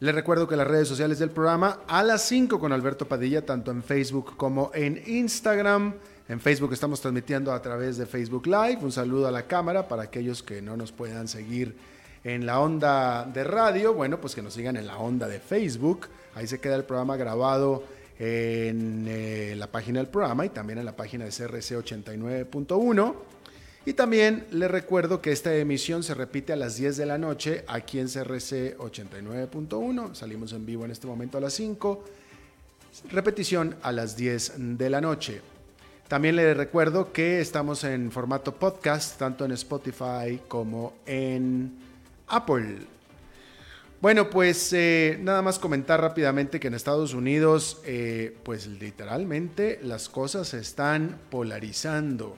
Les recuerdo que las redes sociales del programa a las 5 con Alberto Padilla, tanto en Facebook como en Instagram. En Facebook estamos transmitiendo a través de Facebook Live. Un saludo a la cámara para aquellos que no nos puedan seguir en la onda de radio. Bueno, pues que nos sigan en la onda de Facebook. Ahí se queda el programa grabado en eh, la página del programa y también en la página de CRC 89.1. Y también les recuerdo que esta emisión se repite a las 10 de la noche aquí en CRC 89.1. Salimos en vivo en este momento a las 5. Repetición a las 10 de la noche. También les recuerdo que estamos en formato podcast, tanto en Spotify como en Apple. Bueno, pues eh, nada más comentar rápidamente que en Estados Unidos, eh, pues literalmente las cosas se están polarizando.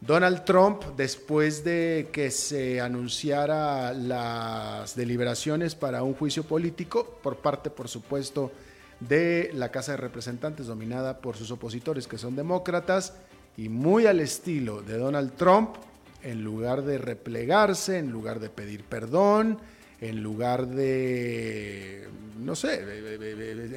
Donald Trump, después de que se anunciara las deliberaciones para un juicio político, por parte, por supuesto, de la Casa de Representantes dominada por sus opositores, que son demócratas, y muy al estilo de Donald Trump, en lugar de replegarse, en lugar de pedir perdón, en lugar de, no sé,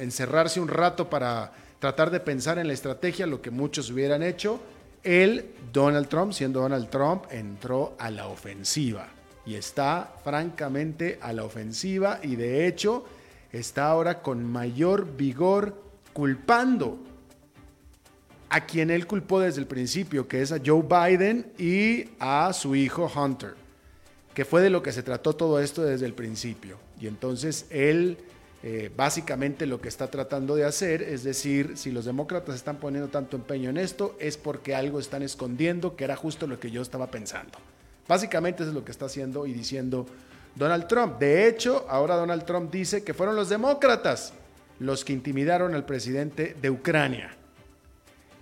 encerrarse un rato para tratar de pensar en la estrategia, lo que muchos hubieran hecho, él, Donald Trump, siendo Donald Trump, entró a la ofensiva y está francamente a la ofensiva y de hecho está ahora con mayor vigor culpando a quien él culpó desde el principio, que es a Joe Biden y a su hijo Hunter, que fue de lo que se trató todo esto desde el principio. Y entonces él eh, básicamente lo que está tratando de hacer es decir, si los demócratas están poniendo tanto empeño en esto, es porque algo están escondiendo, que era justo lo que yo estaba pensando. Básicamente eso es lo que está haciendo y diciendo Donald Trump. De hecho, ahora Donald Trump dice que fueron los demócratas los que intimidaron al presidente de Ucrania.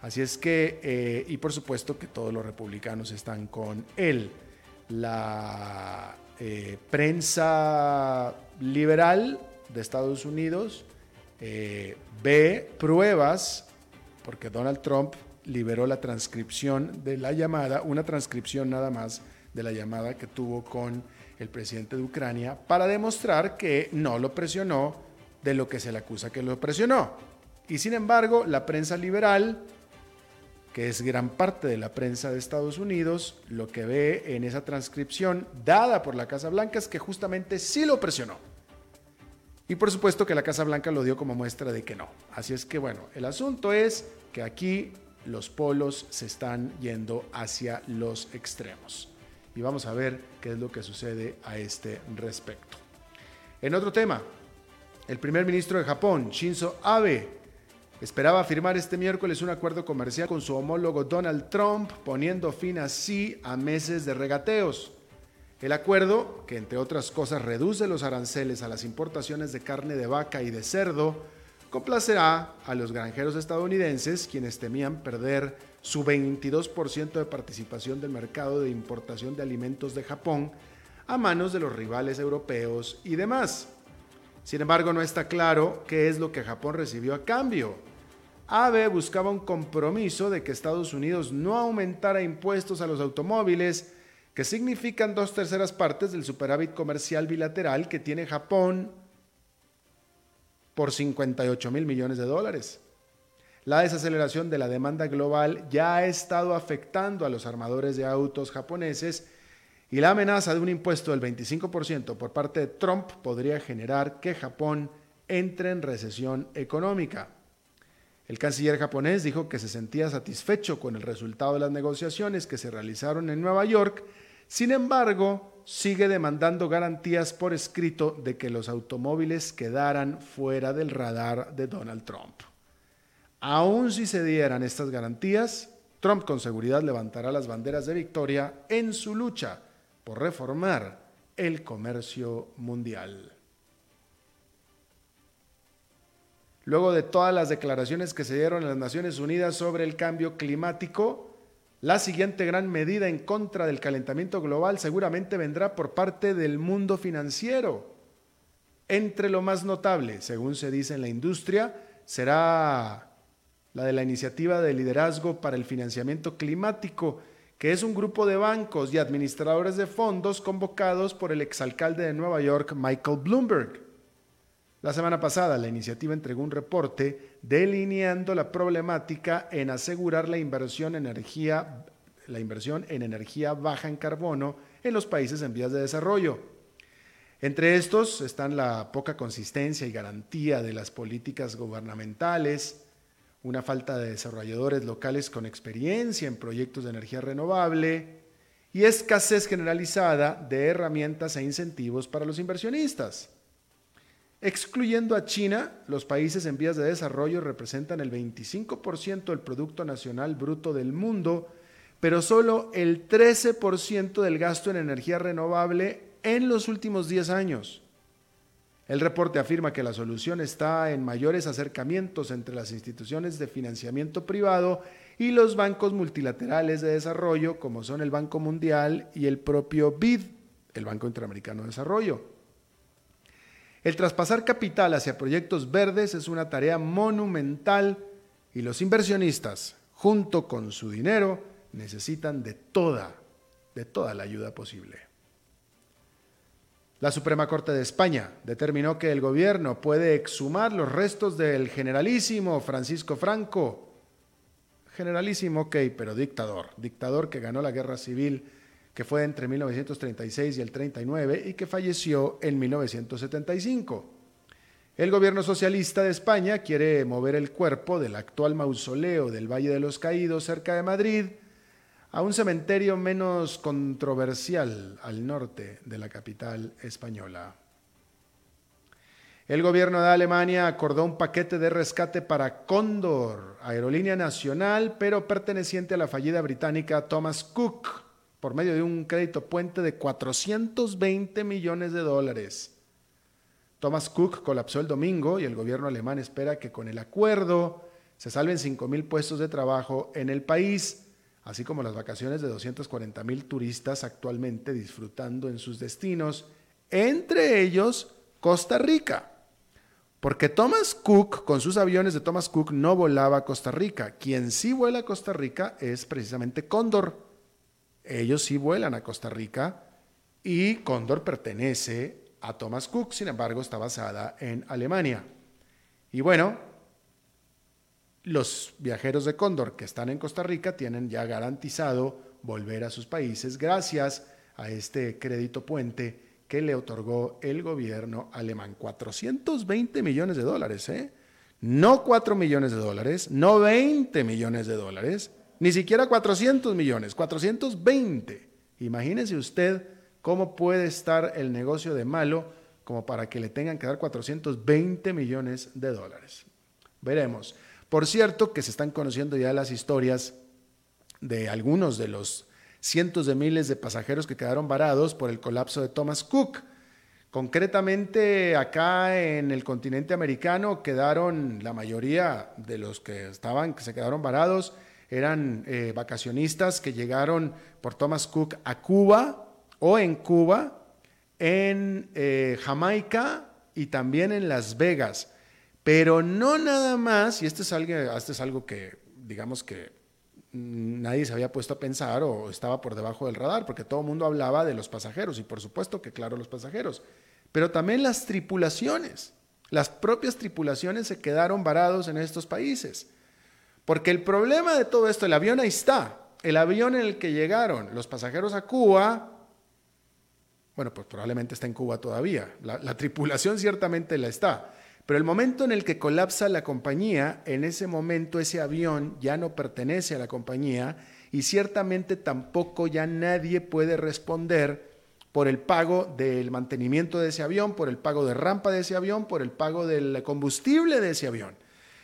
Así es que, eh, y por supuesto que todos los republicanos están con él. La eh, prensa liberal de Estados Unidos eh, ve pruebas, porque Donald Trump liberó la transcripción de la llamada, una transcripción nada más de la llamada que tuvo con el presidente de Ucrania, para demostrar que no lo presionó de lo que se le acusa que lo presionó. Y sin embargo, la prensa liberal, que es gran parte de la prensa de Estados Unidos, lo que ve en esa transcripción dada por la Casa Blanca es que justamente sí lo presionó. Y por supuesto que la Casa Blanca lo dio como muestra de que no. Así es que bueno, el asunto es que aquí los polos se están yendo hacia los extremos. Y vamos a ver qué es lo que sucede a este respecto. En otro tema, el primer ministro de Japón, Shinzo Abe, esperaba firmar este miércoles un acuerdo comercial con su homólogo Donald Trump, poniendo fin así a meses de regateos. El acuerdo, que entre otras cosas reduce los aranceles a las importaciones de carne de vaca y de cerdo, complacerá a los granjeros estadounidenses quienes temían perder su 22% de participación del mercado de importación de alimentos de Japón a manos de los rivales europeos y demás. Sin embargo, no está claro qué es lo que Japón recibió a cambio. ABE buscaba un compromiso de que Estados Unidos no aumentara impuestos a los automóviles, que significan dos terceras partes del superávit comercial bilateral que tiene Japón por 58 mil millones de dólares. La desaceleración de la demanda global ya ha estado afectando a los armadores de autos japoneses y la amenaza de un impuesto del 25% por parte de Trump podría generar que Japón entre en recesión económica. El canciller japonés dijo que se sentía satisfecho con el resultado de las negociaciones que se realizaron en Nueva York sin embargo, sigue demandando garantías por escrito de que los automóviles quedaran fuera del radar de Donald Trump. Aun si se dieran estas garantías, Trump con seguridad levantará las banderas de victoria en su lucha por reformar el comercio mundial. Luego de todas las declaraciones que se dieron en las Naciones Unidas sobre el cambio climático, la siguiente gran medida en contra del calentamiento global seguramente vendrá por parte del mundo financiero. Entre lo más notable, según se dice en la industria, será la de la Iniciativa de Liderazgo para el Financiamiento Climático, que es un grupo de bancos y administradores de fondos convocados por el exalcalde de Nueva York, Michael Bloomberg. La semana pasada, la iniciativa entregó un reporte delineando la problemática en asegurar la inversión en energía, la inversión en energía baja en carbono en los países en vías de desarrollo. Entre estos están la poca consistencia y garantía de las políticas gubernamentales, una falta de desarrolladores locales con experiencia en proyectos de energía renovable y escasez generalizada de herramientas e incentivos para los inversionistas. Excluyendo a China, los países en vías de desarrollo representan el 25% del Producto Nacional Bruto del mundo, pero solo el 13% del gasto en energía renovable en los últimos 10 años. El reporte afirma que la solución está en mayores acercamientos entre las instituciones de financiamiento privado y los bancos multilaterales de desarrollo, como son el Banco Mundial y el propio BID, el Banco Interamericano de Desarrollo. El traspasar capital hacia proyectos verdes es una tarea monumental y los inversionistas, junto con su dinero, necesitan de toda, de toda la ayuda posible. La Suprema Corte de España determinó que el gobierno puede exhumar los restos del generalísimo Francisco Franco. Generalísimo, ok, pero dictador. Dictador que ganó la guerra civil que fue entre 1936 y el 39 y que falleció en 1975. El gobierno socialista de España quiere mover el cuerpo del actual mausoleo del Valle de los Caídos cerca de Madrid a un cementerio menos controversial al norte de la capital española. El gobierno de Alemania acordó un paquete de rescate para Condor, aerolínea nacional, pero perteneciente a la fallida británica Thomas Cook, por medio de un crédito puente de 420 millones de dólares. Thomas Cook colapsó el domingo y el gobierno alemán espera que con el acuerdo se salven 5.000 puestos de trabajo en el país así como las vacaciones de 240 mil turistas actualmente disfrutando en sus destinos, entre ellos Costa Rica. Porque Thomas Cook, con sus aviones de Thomas Cook, no volaba a Costa Rica. Quien sí vuela a Costa Rica es precisamente Cóndor. Ellos sí vuelan a Costa Rica y Cóndor pertenece a Thomas Cook, sin embargo está basada en Alemania. Y bueno, los viajeros de Cóndor que están en Costa Rica tienen ya garantizado volver a sus países gracias a este crédito puente que le otorgó el gobierno alemán. 420 millones de dólares, ¿eh? No 4 millones de dólares, no 20 millones de dólares, ni siquiera 400 millones, 420. Imagínese usted cómo puede estar el negocio de malo como para que le tengan que dar 420 millones de dólares. Veremos. Por cierto, que se están conociendo ya las historias de algunos de los cientos de miles de pasajeros que quedaron varados por el colapso de Thomas Cook. Concretamente, acá en el continente americano quedaron la mayoría de los que estaban, que se quedaron varados, eran eh, vacacionistas que llegaron por Thomas Cook a Cuba o en Cuba, en eh, Jamaica y también en Las Vegas. Pero no nada más, y esto es algo, es algo que, digamos que nadie se había puesto a pensar o estaba por debajo del radar, porque todo el mundo hablaba de los pasajeros, y por supuesto que claro los pasajeros, pero también las tripulaciones. Las propias tripulaciones se quedaron varados en estos países. Porque el problema de todo esto, el avión ahí está, el avión en el que llegaron los pasajeros a Cuba, bueno, pues probablemente está en Cuba todavía, la tripulación ciertamente la está, pero el momento en el que colapsa la compañía, en ese momento ese avión ya no pertenece a la compañía y ciertamente tampoco ya nadie puede responder por el pago del mantenimiento de ese avión, por el pago de rampa de ese avión, por el pago del combustible de ese avión.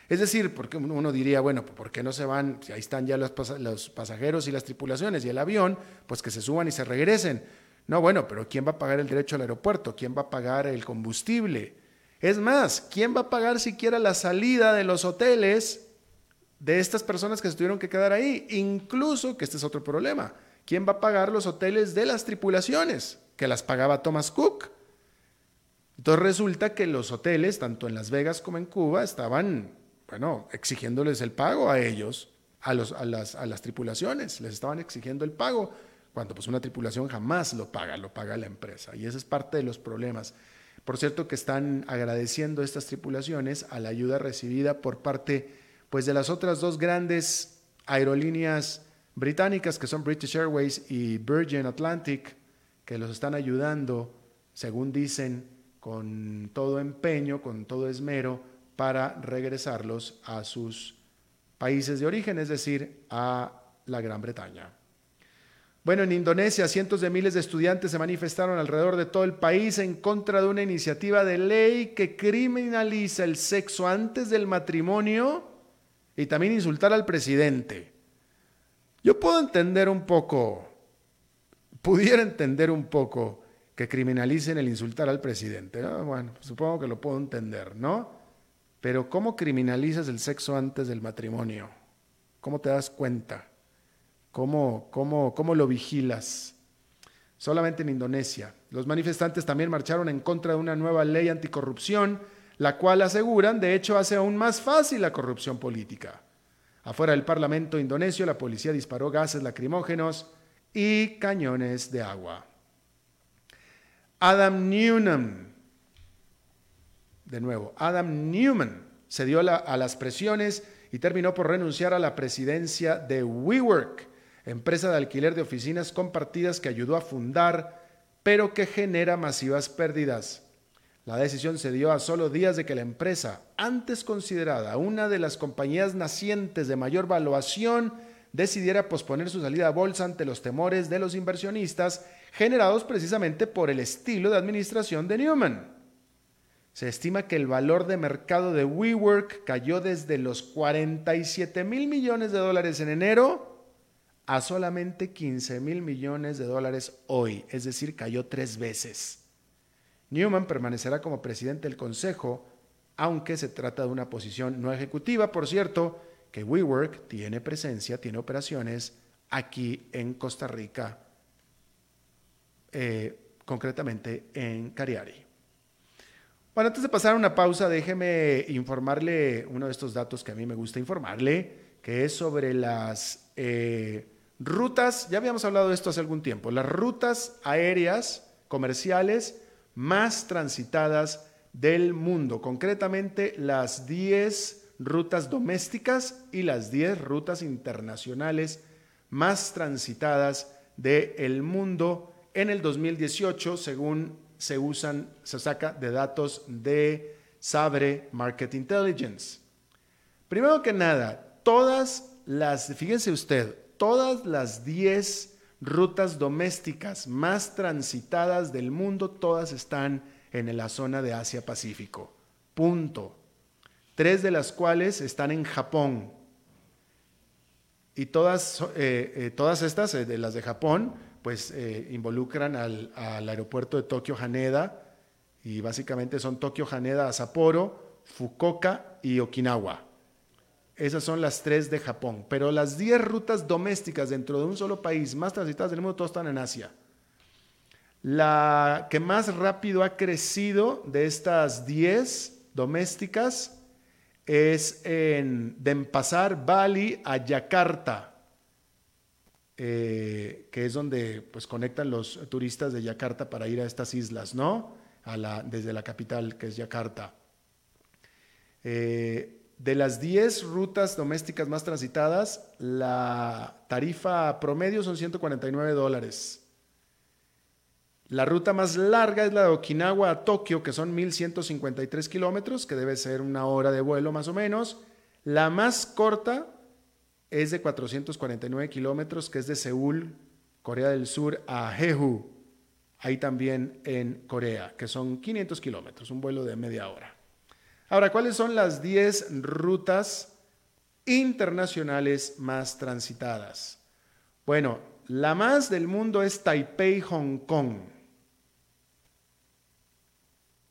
Es decir, porque uno diría, bueno, ¿por qué no se van? Si ahí están ya los, pasajeros y las tripulaciones y el avión, pues que se suban y se regresen. No, bueno, pero ¿quién va a pagar el derecho al aeropuerto? ¿Quién va a pagar el combustible? Es más, ¿quién va a pagar siquiera la salida de los hoteles de estas personas que se tuvieron que quedar ahí? Incluso, que este es otro problema, ¿quién va a pagar los hoteles de las tripulaciones? Que las pagaba Thomas Cook. Entonces resulta que los hoteles, tanto en Las Vegas como en Cuba, estaban, bueno, exigiéndoles el pago a ellos, a, los, a, las, a las tripulaciones, les estaban exigiendo el pago cuando pues una tripulación jamás lo paga, lo paga la empresa. Y ese es parte de los problemas. Por cierto que están agradeciendo estas tripulaciones a la ayuda recibida por parte pues de las otras dos grandes aerolíneas británicas que son British Airways y Virgin Atlantic, que los están ayudando, según dicen, con todo empeño, con todo esmero, para regresarlos a sus países de origen, es decir, a la Gran Bretaña. Bueno, en Indonesia cientos de miles de estudiantes se manifestaron alrededor de todo el país en contra de una iniciativa de ley que criminaliza el sexo antes del matrimonio y también insultar al presidente. Yo puedo entender un poco, pudiera entender un poco que criminalicen el insultar al presidente. Bueno, supongo que lo puedo entender, ¿no? Pero ¿cómo criminalizas el sexo antes del matrimonio? ¿Cómo te das cuenta? ¿Cómo, cómo, cómo lo vigilas? Solamente en Indonesia. Los manifestantes también marcharon en contra de una nueva ley anticorrupción, la cual aseguran, de hecho, hace aún más fácil la corrupción política. Afuera del Parlamento indonesio, la policía disparó gases lacrimógenos y cañones de agua. Adam Newman, de nuevo, Adam Newman se dio a las presiones y terminó por renunciar a la presidencia de WeWork, empresa de alquiler de oficinas compartidas que ayudó a fundar, pero que genera masivas pérdidas. La decisión se dio a solo días de que la empresa, antes considerada una de las compañías nacientes de mayor valuación, decidiera posponer su salida a bolsa ante los temores de los inversionistas generados precisamente por el estilo de administración de Newman. Se estima que el valor de mercado de WeWork cayó desde los 47 mil millones de dólares en enero a solamente 15 mil millones de dólares hoy, es decir, cayó tres veces. Newman permanecerá como presidente del Consejo, aunque se trata de una posición no ejecutiva, por cierto, que WeWork tiene presencia, tiene operaciones aquí en Costa Rica, eh, concretamente en Cariari. Bueno, antes de pasar a una pausa, déjeme informarle uno de estos datos que a mí me gusta informarle, que es sobre las eh, Rutas, ya habíamos hablado de esto hace algún tiempo, las rutas aéreas comerciales más transitadas del mundo, concretamente las 10 rutas domésticas y las 10 rutas internacionales más transitadas del mundo en el 2018, según se usan, se saca de datos de Sabre Market Intelligence. Primero que nada, todas las, fíjense usted, todas las 10 rutas domésticas más transitadas del mundo, todas están en la zona de Asia-Pacífico. Punto. Tres de las cuales están en Japón. Y todas, eh, eh, todas estas, eh, de las de Japón, pues involucran al, aeropuerto de Tokio Haneda. Y básicamente son Tokio Haneda, Sapporo, Fukuoka y Okinawa. Esas son las tres de Japón. Pero las 10 rutas domésticas dentro de un solo país más transitadas del mundo, todas están en Asia. La que más rápido ha crecido de estas 10 domésticas es en Denpasar, Bali a Yakarta, eh, que es donde pues, conectan los turistas de Yakarta para ir a estas islas, ¿no? Desde la capital, que es Yakarta. Eh, de las 10 rutas domésticas más transitadas, la tarifa promedio son 149 dólares. La ruta más larga es la de Okinawa a Tokio, que son 1.153 kilómetros, que debe ser una hora de vuelo más o menos. La más corta es de 449 kilómetros, que es de Seúl, Corea del Sur, a Jeju, ahí también en Corea, que son 500 kilómetros, un vuelo de media hora. Ahora, ¿cuáles son las 10 rutas internacionales más transitadas? Bueno, la más del mundo es Taipei-Hong Kong.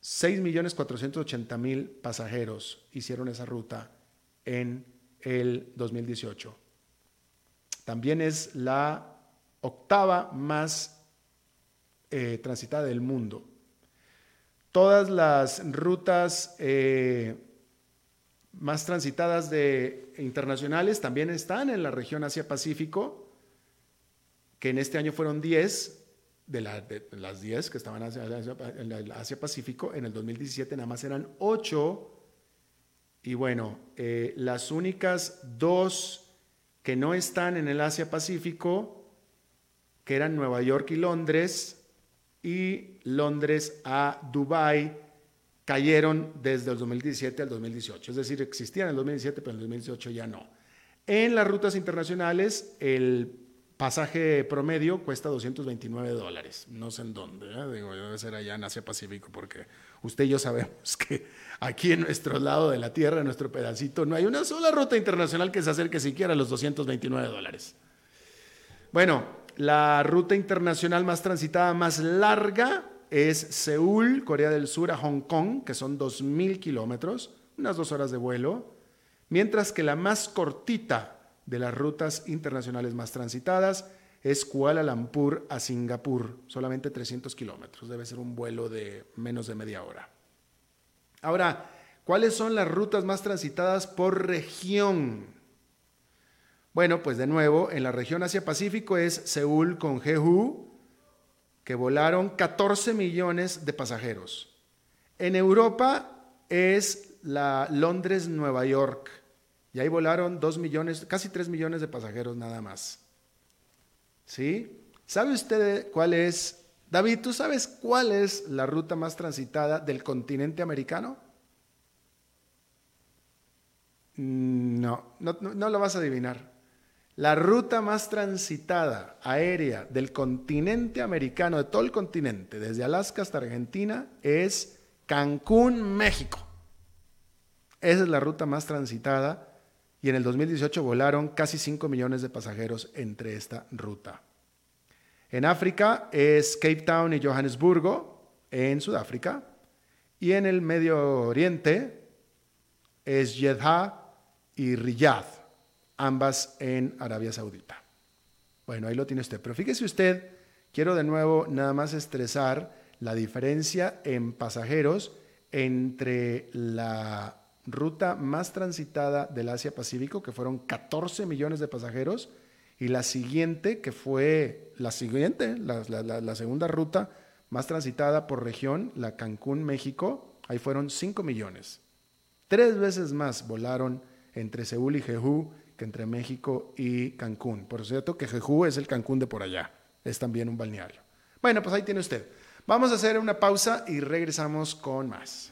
6.480.000 pasajeros hicieron esa ruta en el 2018. También es la octava más eh, transitada del mundo. Todas las rutas eh, más transitadas de internacionales también están en la región Asia-Pacífico, que en este año fueron 10 de, las 10 que estaban en Asia-Pacífico, en el 2017 nada más eran 8. Y bueno, eh, las únicas dos que no están en el Asia-Pacífico, que eran Nueva York y Londres, y Londres a Dubái, cayeron desde el 2017 al 2018. Es decir, existían en el 2017, pero en el 2018 ya no. En las rutas internacionales, el pasaje promedio cuesta 229 dólares. No sé en dónde, ¿eh? digo, debe ser allá en Asia Pacífico, porque usted y yo sabemos que aquí en nuestro lado de la Tierra, en nuestro pedacito, no hay una sola ruta internacional que se acerque siquiera a los 229 dólares. Bueno, la ruta internacional más transitada, más larga, es Seúl, Corea del Sur, a Hong Kong, que son 2.000 kilómetros, unas dos horas de vuelo, mientras que la más cortita de las rutas internacionales más transitadas es Kuala Lumpur a Singapur, solamente 300 kilómetros, debe ser un vuelo de menos de media hora. Ahora, ¿cuáles son las rutas más transitadas por región? Bueno, pues de nuevo, en la región Asia-Pacífico es Seúl con Jeju, que volaron 14 millones de pasajeros. En Europa es la Londres-Nueva York, y ahí volaron 2 millones, casi 3 millones de pasajeros nada más. ¿Sí? ¿Sabe usted cuál es, David, tú sabes cuál es la ruta más transitada del continente americano? No, no, no lo vas a adivinar. La ruta más transitada aérea del continente americano, de todo el continente, desde Alaska hasta Argentina, es Cancún, México. Esa es la ruta más transitada y en el 2018 volaron casi 5 millones de pasajeros entre esta ruta. En África es Cape Town y Johannesburgo, en Sudáfrica. Y en el Medio Oriente es Jeddah y Riyadh ambas en Arabia Saudita. Bueno, ahí lo tiene usted. Pero fíjese usted, quiero de nuevo nada más estresar la diferencia en pasajeros entre la ruta más transitada del Asia-Pacífico, que fueron 14 millones de pasajeros, y la siguiente, que fue la siguiente, la, segunda ruta más transitada por región, la Cancún, México, ahí fueron 5 millones. Tres veces más volaron entre Seúl y Jeju que entre México y Cancún. Por cierto, que Jeju es el Cancún de por allá, es también un balneario. Bueno, pues ahí tiene usted. Vamos a hacer una pausa y regresamos con más.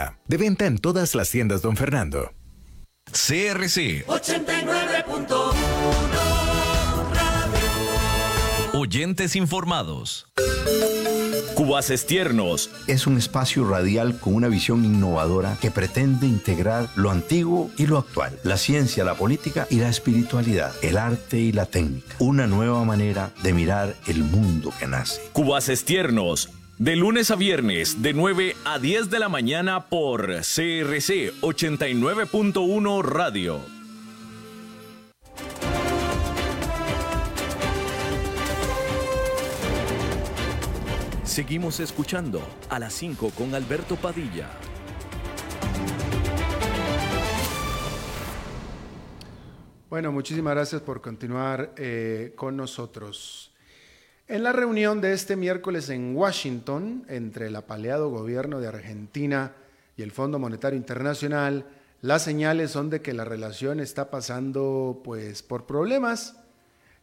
De venta en todas las tiendas, don Fernando. CRC 89.1 Oyentes informados. Cubaces Tiernos. Es un espacio radial con una visión innovadora que pretende integrar lo antiguo y lo actual, la ciencia, la política y la espiritualidad, el arte y la técnica. Una nueva manera de mirar el mundo que nace. Cubaces Tiernos. De lunes a viernes, de 9 a 10 de la mañana por CRC 89.1 Radio. Seguimos escuchando a las 5 con Alberto Padilla. Bueno, muchísimas gracias por continuar eh, con nosotros. En la reunión de este miércoles en Washington entre el apaleado gobierno de Argentina y el Fondo Monetario Internacional, las señales son de que la relación está pasando pues por problemas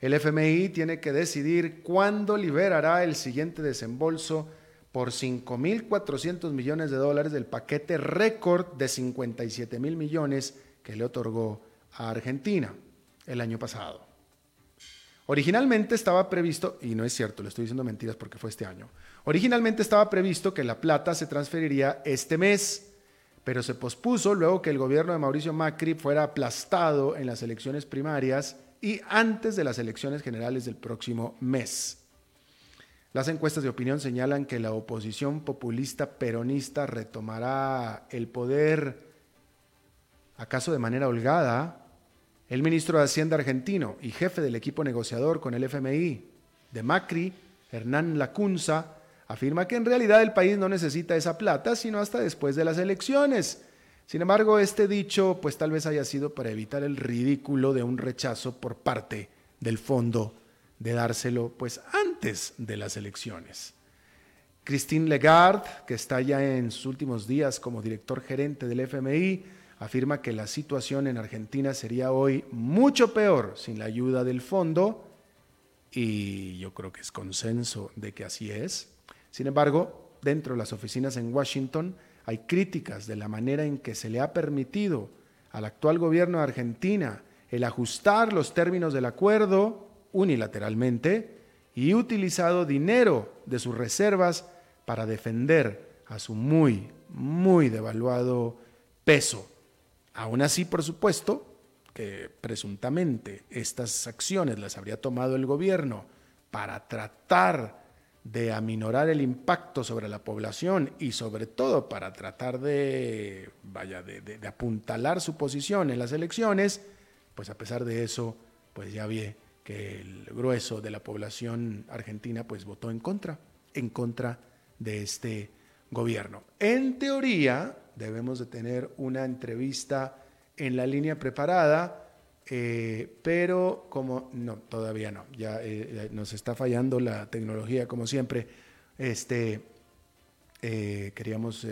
el FMI tiene que decidir cuándo liberará el siguiente desembolso por 5.400 millones de dólares del paquete récord de 57 mil millones que le otorgó a Argentina el año pasado. Originalmente estaba previsto, y no es cierto, le estoy diciendo mentiras porque fue este año, originalmente estaba previsto que la plata se transferiría este mes, pero se pospuso luego que el gobierno de Mauricio Macri fuera aplastado en las elecciones primarias y antes de las elecciones generales del próximo mes. Las encuestas de opinión señalan que la oposición populista peronista retomará el poder, acaso de manera holgada. El ministro de Hacienda argentino y jefe del equipo negociador con el FMI de Macri, Hernán Lacunza, afirma que en realidad el país no necesita esa plata sino hasta después de las elecciones sin embargo, este dicho pues tal vez haya sido para evitar el ridículo de un rechazo por parte del fondo de dárselo pues antes de las elecciones. Christine Lagarde, que está ya en sus últimos días como director gerente del FMI, afirma que la situación en Argentina sería hoy mucho peor sin la ayuda del fondo y yo creo que es consenso de que así es. Sin embargo, dentro de las oficinas en Washington, hay críticas de la manera en que se le ha permitido al actual gobierno de Argentina el ajustar los términos del acuerdo unilateralmente y utilizado dinero de sus reservas para defender a su muy, muy devaluado peso. Aún así, por supuesto, que presuntamente estas acciones las habría tomado el gobierno para tratar de aminorar el impacto sobre la población y sobre todo para tratar de, vaya, de, apuntalar su posición en las elecciones, pues a pesar de eso, pues ya vi que el grueso de la población argentina pues votó en contra, en contra de este gobierno. En teoría, debemos de tener una entrevista en la línea preparada eh, pero como no, todavía no, ya eh, nos está fallando la tecnología como siempre. Este, eh, queríamos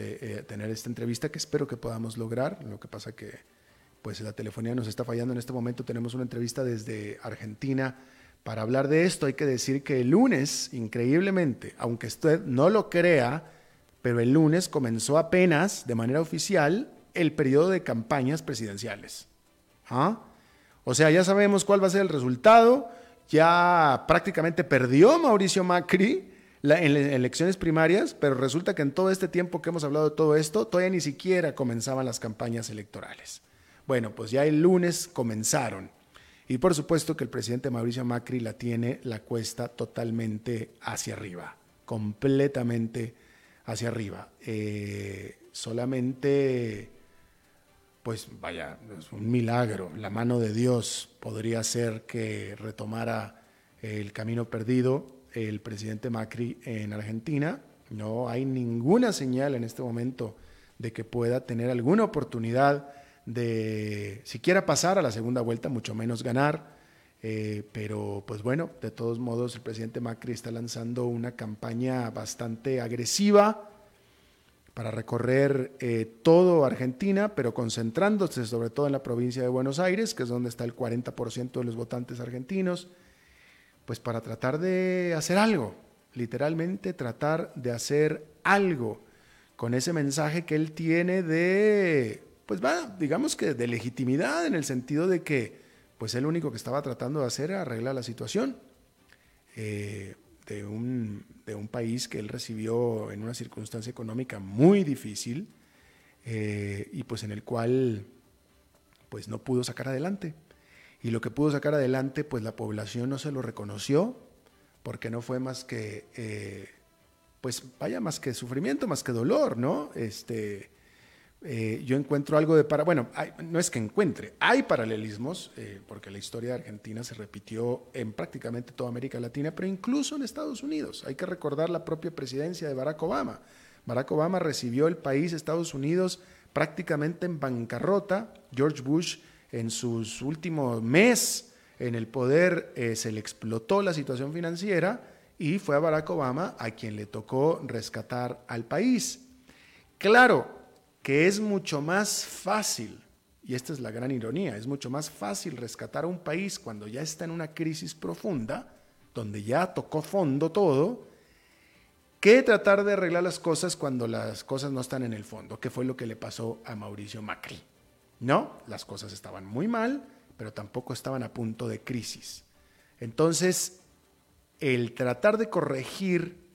tener esta entrevista que espero que podamos lograr. Lo que pasa que pues la telefonía nos está fallando en este momento. Tenemos una entrevista desde Argentina para hablar de esto. Hay que decir que el lunes, increíblemente, aunque usted no lo crea, pero el lunes comenzó apenas de manera oficial el periodo de campañas presidenciales. ¿Ah? O sea, ya sabemos cuál va a ser el resultado. Ya prácticamente perdió Mauricio Macri en elecciones primarias, pero resulta que en todo este tiempo que hemos hablado de todo esto, todavía ni siquiera comenzaban las campañas electorales. Bueno, pues ya el lunes comenzaron. Y por supuesto que el presidente Mauricio Macri la tiene la cuesta totalmente hacia arriba, completamente hacia arriba. Eh, solamente pues vaya, es un milagro. La mano de Dios podría ser que retomara el camino perdido el presidente Macri en Argentina. No hay ninguna señal en este momento de que pueda tener alguna oportunidad de siquiera pasar a la segunda vuelta, mucho menos ganar. Eh, pero pues bueno, de todos modos el presidente Macri está lanzando una campaña bastante agresiva para recorrer eh, todo Argentina, pero concentrándose sobre todo en la provincia de Buenos Aires, que es donde está el 40% de los votantes argentinos, pues para tratar de hacer algo, literalmente tratar de hacer algo con ese mensaje que él tiene de pues va, digamos que de legitimidad en el sentido de que, pues él único que estaba tratando de hacer era arreglar la situación eh, de, un, de, un, país que él recibió en una circunstancia económica muy difícil eh, y pues en el cual pues no pudo sacar adelante. Y lo que pudo sacar adelante, pues la población no se lo reconoció, porque no fue más que, eh, pues vaya, más que sufrimiento, más que dolor, ¿no? Este, eh, yo encuentro algo de para, bueno, no es que encuentre, hay paralelismos, eh, porque la historia de Argentina se repitió en prácticamente toda América Latina, pero incluso en Estados Unidos. Hay que recordar la propia presidencia de Barack Obama. Barack Obama recibió el país, Estados Unidos, prácticamente en bancarrota. George Bush, en sus últimos meses en el poder, eh, se le explotó la situación financiera y fue a Barack Obama a quien le tocó rescatar al país. Claro, que es mucho más fácil, y esta es la gran ironía, es mucho más fácil rescatar a un país cuando ya está en una crisis profunda, donde ya tocó fondo todo, que tratar de arreglar las cosas cuando las cosas no están en el fondo, que fue lo que le pasó a Mauricio Macri. No, las cosas estaban muy mal, pero tampoco estaban a punto de crisis. Entonces, el tratar de corregir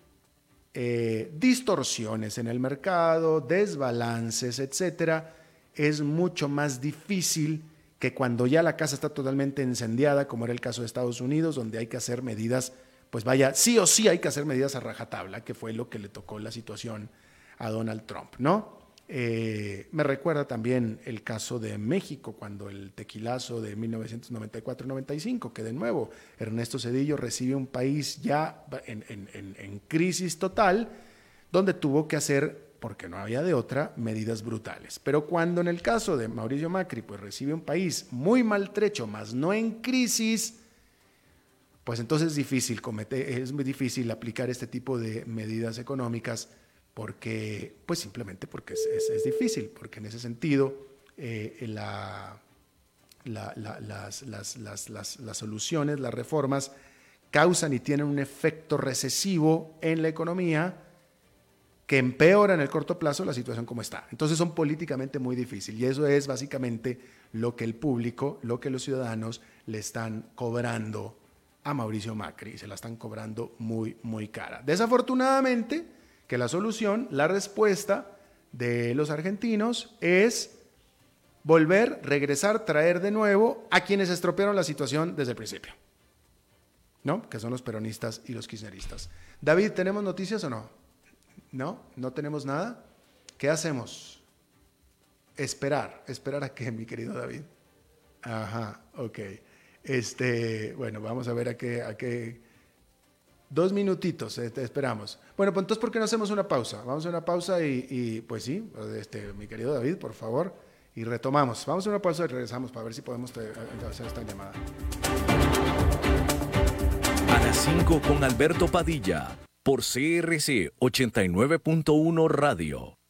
eh, distorsiones en el mercado, desbalances, etcétera, es mucho más difícil que cuando ya la casa está totalmente incendiada, como era el caso de Estados Unidos, donde hay que hacer medidas, pues vaya, sí o sí hay que hacer medidas a rajatabla, que fue lo que le tocó la situación a Donald Trump, ¿no? Eh, me recuerda también el caso de México, cuando el tequilazo de 1994-95, que de nuevo Ernesto Cedillo recibe un país ya en, crisis total, donde tuvo que hacer, porque no había de otra, medidas brutales. Pero cuando en el caso de Mauricio Macri, pues recibe un país muy maltrecho, más no en crisis, pues entonces es difícil es muy difícil aplicar este tipo de medidas económicas porque, pues simplemente porque es, difícil, porque en ese sentido eh, las, soluciones, las reformas causan y tienen un efecto recesivo en la economía que empeora en el corto plazo la situación como está. Entonces son políticamente muy difíciles y eso es básicamente lo que el público, lo que los ciudadanos le están cobrando a Mauricio Macri, se la están cobrando muy, muy cara. Desafortunadamente, que la solución, la respuesta de los argentinos es volver, regresar, traer de nuevo a quienes estropearon la situación desde el principio. ¿No? Que son los peronistas y los kirchneristas. David, ¿tenemos noticias o no? ¿No? ¿No tenemos nada? ¿Qué hacemos? Esperar. ¿Esperar a qué, mi querido David? Ajá, ok. Este, bueno, vamos a ver a qué, a qué, Dos minutitos, eh, te esperamos. Bueno, pues entonces, ¿por qué no hacemos una pausa? Vamos a una pausa y, pues sí, este, mi querido David, por favor, y retomamos. Vamos a una pausa y regresamos para ver si podemos eh, hacer esta llamada. A las 5 con Alberto Padilla, por CRC 89.1 Radio.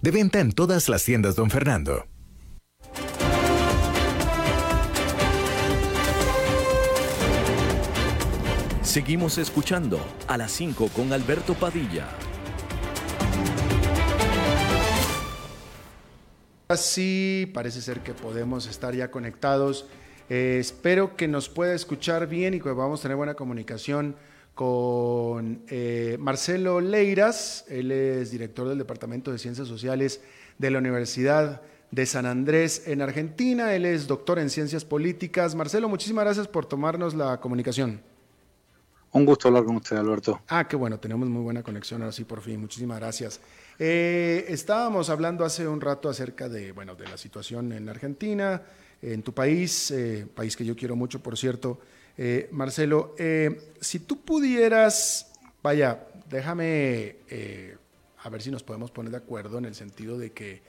De venta en todas las tiendas, don Fernando. Seguimos escuchando a las 5 con Alberto Padilla. Así parece ser que podemos estar ya conectados. Eh, espero que nos pueda escuchar bien y que vamos a tener buena comunicación con eh, Marcelo Leiras, él es director del Departamento de Ciencias Sociales de la Universidad de San Andrés en Argentina, él es doctor en Ciencias Políticas. Marcelo, muchísimas gracias por tomarnos la comunicación. Un gusto hablar con usted, Alberto. Ah, qué bueno, tenemos muy buena conexión ahora sí, por fin. Muchísimas gracias. Eh, estábamos hablando hace un rato acerca de, bueno, de la situación en Argentina, en tu país, eh, país que yo quiero mucho, por cierto. Eh, Marcelo, si tú pudieras, vaya, déjame a ver si nos podemos poner de acuerdo en el sentido de que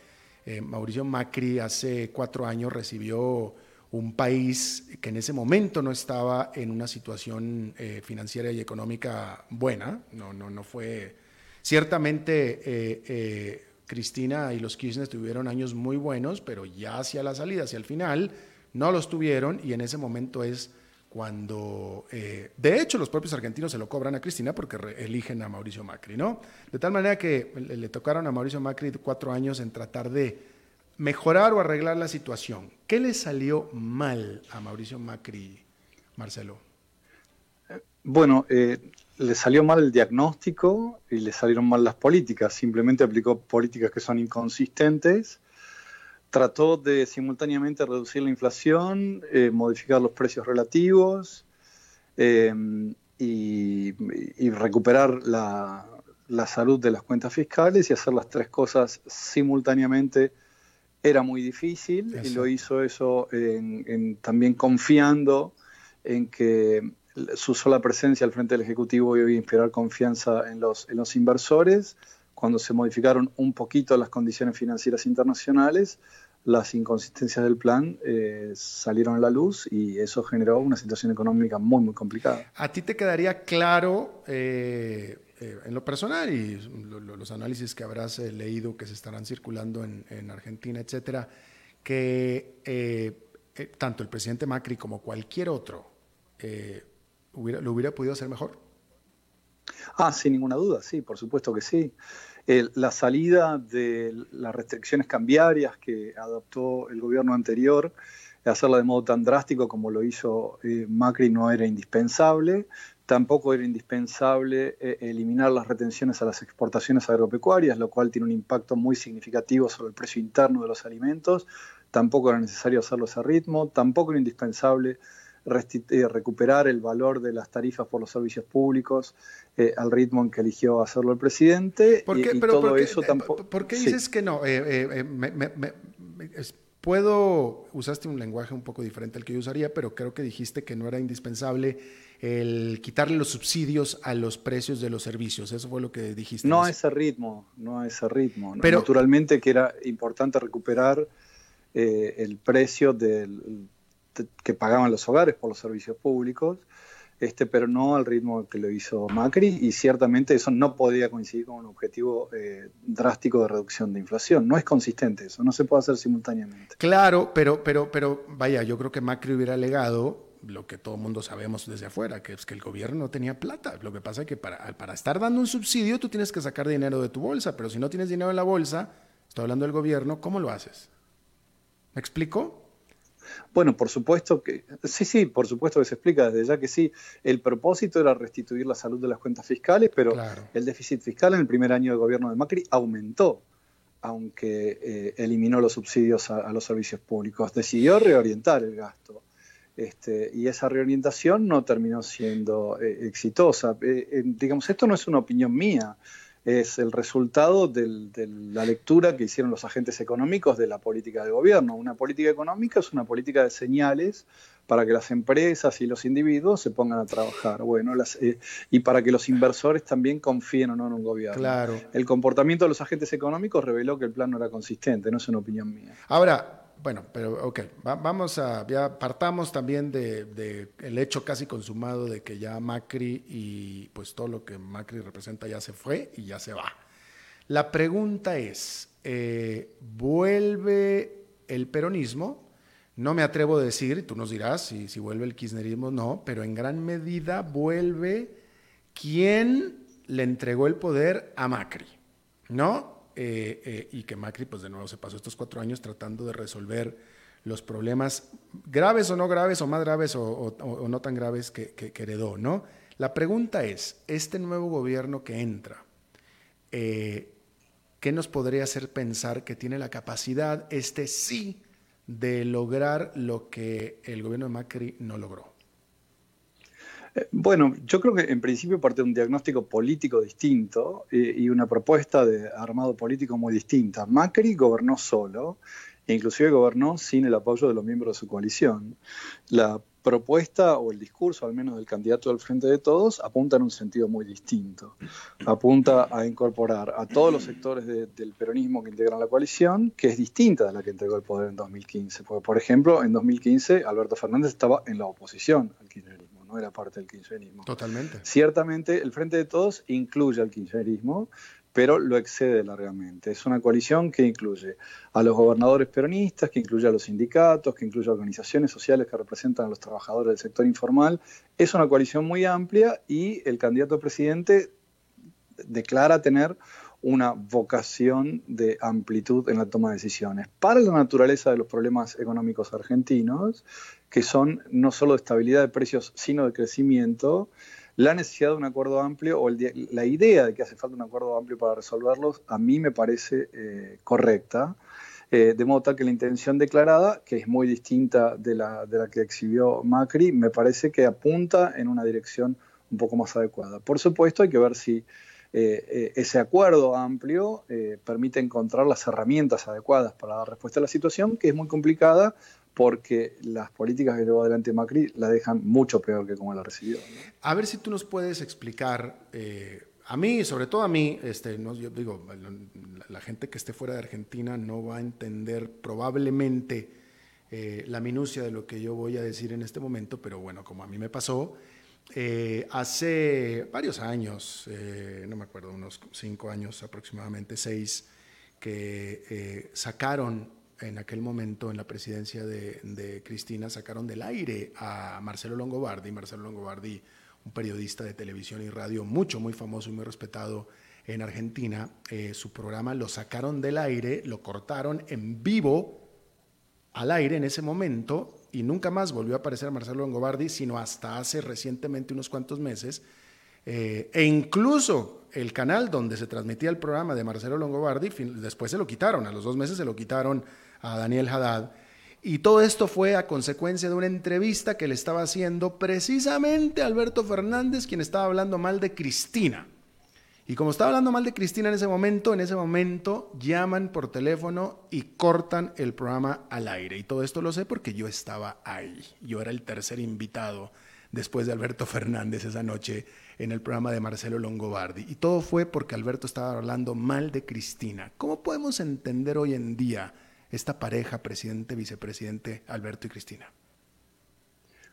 Mauricio Macri hace cuatro años recibió un país que en ese momento no estaba en una situación eh, financiera y económica buena, no, no, no fue... Ciertamente eh, eh, Cristina y los Kirchner tuvieron años muy buenos, pero ya hacia la salida, hacia el final, no los tuvieron y en ese momento es cuando, de hecho, los propios argentinos se lo cobran a Cristina porque eligen a Mauricio Macri, ¿no? De tal manera que le tocaron a Mauricio Macri cuatro años en tratar de mejorar o arreglar la situación. ¿Qué le salió mal a Mauricio Macri, Marcelo? Bueno, eh, le salió mal el diagnóstico y le salieron mal las políticas. Simplemente aplicó políticas que son inconsistentes. Trató de simultáneamente reducir la inflación, eh, modificar los precios relativos eh, y, recuperar la, la salud de las cuentas fiscales y hacer las tres cosas simultáneamente era muy difícil y lo hizo eso también confiando en que su sola presencia al frente del Ejecutivo iba a inspirar confianza en los, en los inversores. Cuando se modificaron un poquito las condiciones financieras internacionales, las inconsistencias del plan eh, salieron a la luz y eso generó una situación económica muy, muy complicada. ¿A ti te quedaría claro eh, eh, en lo personal y los análisis que habrás leído que se estarán circulando en, Argentina, etcétera, que tanto el presidente Macri como cualquier otro hubiera, lo hubiera podido hacer mejor? Ah, sin ninguna duda, sí, por supuesto que sí. La salida de las restricciones cambiarias que adoptó el gobierno anterior, hacerla de modo tan drástico como lo hizo Macri no era indispensable. Tampoco era indispensable eh, eliminar las retenciones a las exportaciones agropecuarias, lo cual tiene un impacto muy significativo sobre el precio interno de los alimentos. Tampoco era necesario hacerlo a ese ritmo. Tampoco era indispensable eh, recuperar el valor de las tarifas por los servicios públicos eh, al ritmo en que eligió hacerlo el presidente. ¿Por qué, todo eso tampoco. ¿Por qué dices que no? puedo, usaste un lenguaje un poco diferente al que yo usaría, pero creo que dijiste que no era indispensable el quitarle los subsidios a los precios de los servicios. Eso fue lo que dijiste. No a ese ritmo, no a ese ritmo. Pero, Naturalmente que era importante recuperar eh, el precio del, que pagaban los hogares por los servicios públicos, este, pero no al ritmo que lo hizo Macri y ciertamente eso no podía coincidir con un objetivo eh, drástico de reducción de inflación. No es consistente eso, no se puede hacer simultáneamente. Claro, pero, pero, pero vaya, yo creo que Macri hubiera alegado lo que todo el mundo sabemos desde afuera, que es que el gobierno no tenía plata. Lo que pasa es que para, para estar dando un subsidio tú tienes que sacar dinero de tu bolsa, pero si no tienes dinero en la bolsa, estoy hablando del gobierno, ¿cómo lo haces? ¿Me explico? Bueno, por supuesto que sí, sí, por supuesto que se explica desde ya que sí. El propósito era restituir la salud de las cuentas fiscales, pero el déficit fiscal en el primer año del gobierno de Macri aumentó, aunque eh, eliminó los subsidios a, los servicios públicos. Decidió reorientar el gasto. Este, y esa reorientación no terminó siendo eh, exitosa. Eh, digamos, esto no es una opinión mía, es el resultado de la lectura que hicieron los agentes económicos de la política de gobierno. Una política económica es una política de señales para que las empresas y los individuos se pongan a trabajar. Bueno, eh, y para que los inversores también confíen o no en un gobierno. Claro. El comportamiento de los agentes económicos reveló que el plan no era consistente, no es una opinión mía. Ahora, bueno, pero ok, vamos a, ya partamos también de, el hecho casi consumado de que ya Macri y pues todo lo que Macri representa ya se fue y ya se va. La pregunta es, eh, ¿vuelve el peronismo? No me atrevo a decir, tú nos dirás si, si vuelve el kirchnerismo, no, pero en gran medida vuelve quien le entregó el poder a Macri, ¿no? Eh, eh, y que Macri, pues de nuevo, se pasó estos cuatro años tratando de resolver los problemas graves o no graves, o más graves o, no tan graves que, heredó, ¿no? La pregunta es, este nuevo gobierno que entra, eh, ¿qué nos podría hacer pensar que tiene la capacidad, este sí, de lograr lo que el gobierno de Macri no logró? Bueno, yo creo que en principio parte de un diagnóstico político distinto eh, y una propuesta de armado político muy distinta. Macri gobernó solo e inclusive gobernó sin el apoyo de los miembros de su coalición. La propuesta o el discurso, al menos del candidato del Frente de Todos, apunta en un sentido muy distinto. Apunta a incorporar a todos los sectores del peronismo que integran la coalición, que es distinta de la que entregó el poder en 2015. Porque, por ejemplo, en 2015 Alberto Fernández estaba en la oposición al kirchnerismo, no era parte del kirchnerismo. Totalmente. Ciertamente, el Frente de Todos incluye al kirchnerismo, pero lo excede largamente. Es una coalición que incluye a los gobernadores peronistas, que incluye a los sindicatos, que incluye a organizaciones sociales que representan a los trabajadores del sector informal. Es una coalición muy amplia y el candidato a presidente declara tener una vocación de amplitud en la toma de decisiones. Para la naturaleza de los problemas económicos argentinos, que son no solo de estabilidad de precios, sino de crecimiento, la necesidad de un acuerdo amplio o la idea de que hace falta un acuerdo amplio para resolverlos, a mí me parece eh, correcta. Eh, de modo tal que la intención declarada, que es muy distinta de la, de la que exhibió Macri, me parece que apunta en una dirección un poco más adecuada. Por supuesto, hay que ver si eh, ese acuerdo amplio permite encontrar las herramientas adecuadas para dar respuesta a la situación, que es muy complicada porque las políticas que llevó adelante Macri la dejan mucho peor que como la recibió. A ver si tú nos puedes explicar, eh, a mí, sobre todo a mí, este, no, digo, la, gente que esté fuera de Argentina no va a entender probablemente eh, la minucia de lo que yo voy a decir en este momento, pero bueno, como a mí me pasó, eh, hace varios años, no me acuerdo, unos cinco años aproximadamente, seis, que sacaron en aquel momento en la presidencia de, Cristina sacaron del aire a Marcelo Longobardi. Marcelo Longobardi, un periodista de televisión y radio mucho, muy famoso y muy respetado en Argentina, eh, su programa lo sacaron del aire, lo cortaron en vivo al aire en ese momento y nunca más volvió a aparecer Marcelo Longobardi, sino hasta hace recientemente unos cuantos meses. Eh, e incluso el canal donde se transmitía el programa de Marcelo Longobardi, después se lo quitaron, a los dos meses se lo quitaron a Daniel Haddad. Y todo esto fue a consecuencia de una entrevista que le estaba haciendo precisamente Alberto Fernández, quien estaba hablando mal de Cristina. Y como estaba hablando mal de Cristina en ese momento, en ese momento llaman por teléfono y cortan el programa al aire. Y todo esto lo sé porque yo estaba ahí. Yo era el tercer invitado después de Alberto Fernández esa noche en el programa de Marcelo Longobardi. Y todo fue porque Alberto estaba hablando mal de Cristina. ¿Cómo podemos entender hoy en día? Esta pareja, presidente, vicepresidente, Alberto y Cristina?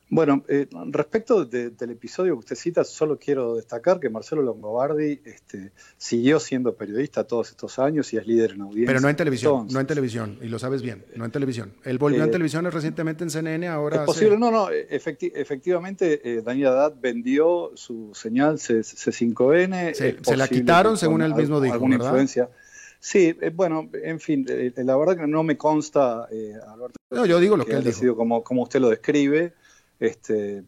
Bueno, eh, respecto del episodio que usted cita, solo quiero destacar que Marcelo Longobardi este, siguió siendo periodista todos estos años y es líder en audiencia. Pero no en televisión, no en televisión, y lo sabes bien, no en televisión. Él volvió en eh, televisión recientemente en CNN, ahora... Es posible, no, no, efectivamente eh, Daniel Haddad vendió su señal C5N. Se, la quitaron, según él mismo dijo, alguna influencia. Sí, eh, bueno, en fin, eh, la verdad que no me consta, eh, Alberto. No, yo digo lo que, él decidido como, como usted lo describe. Este,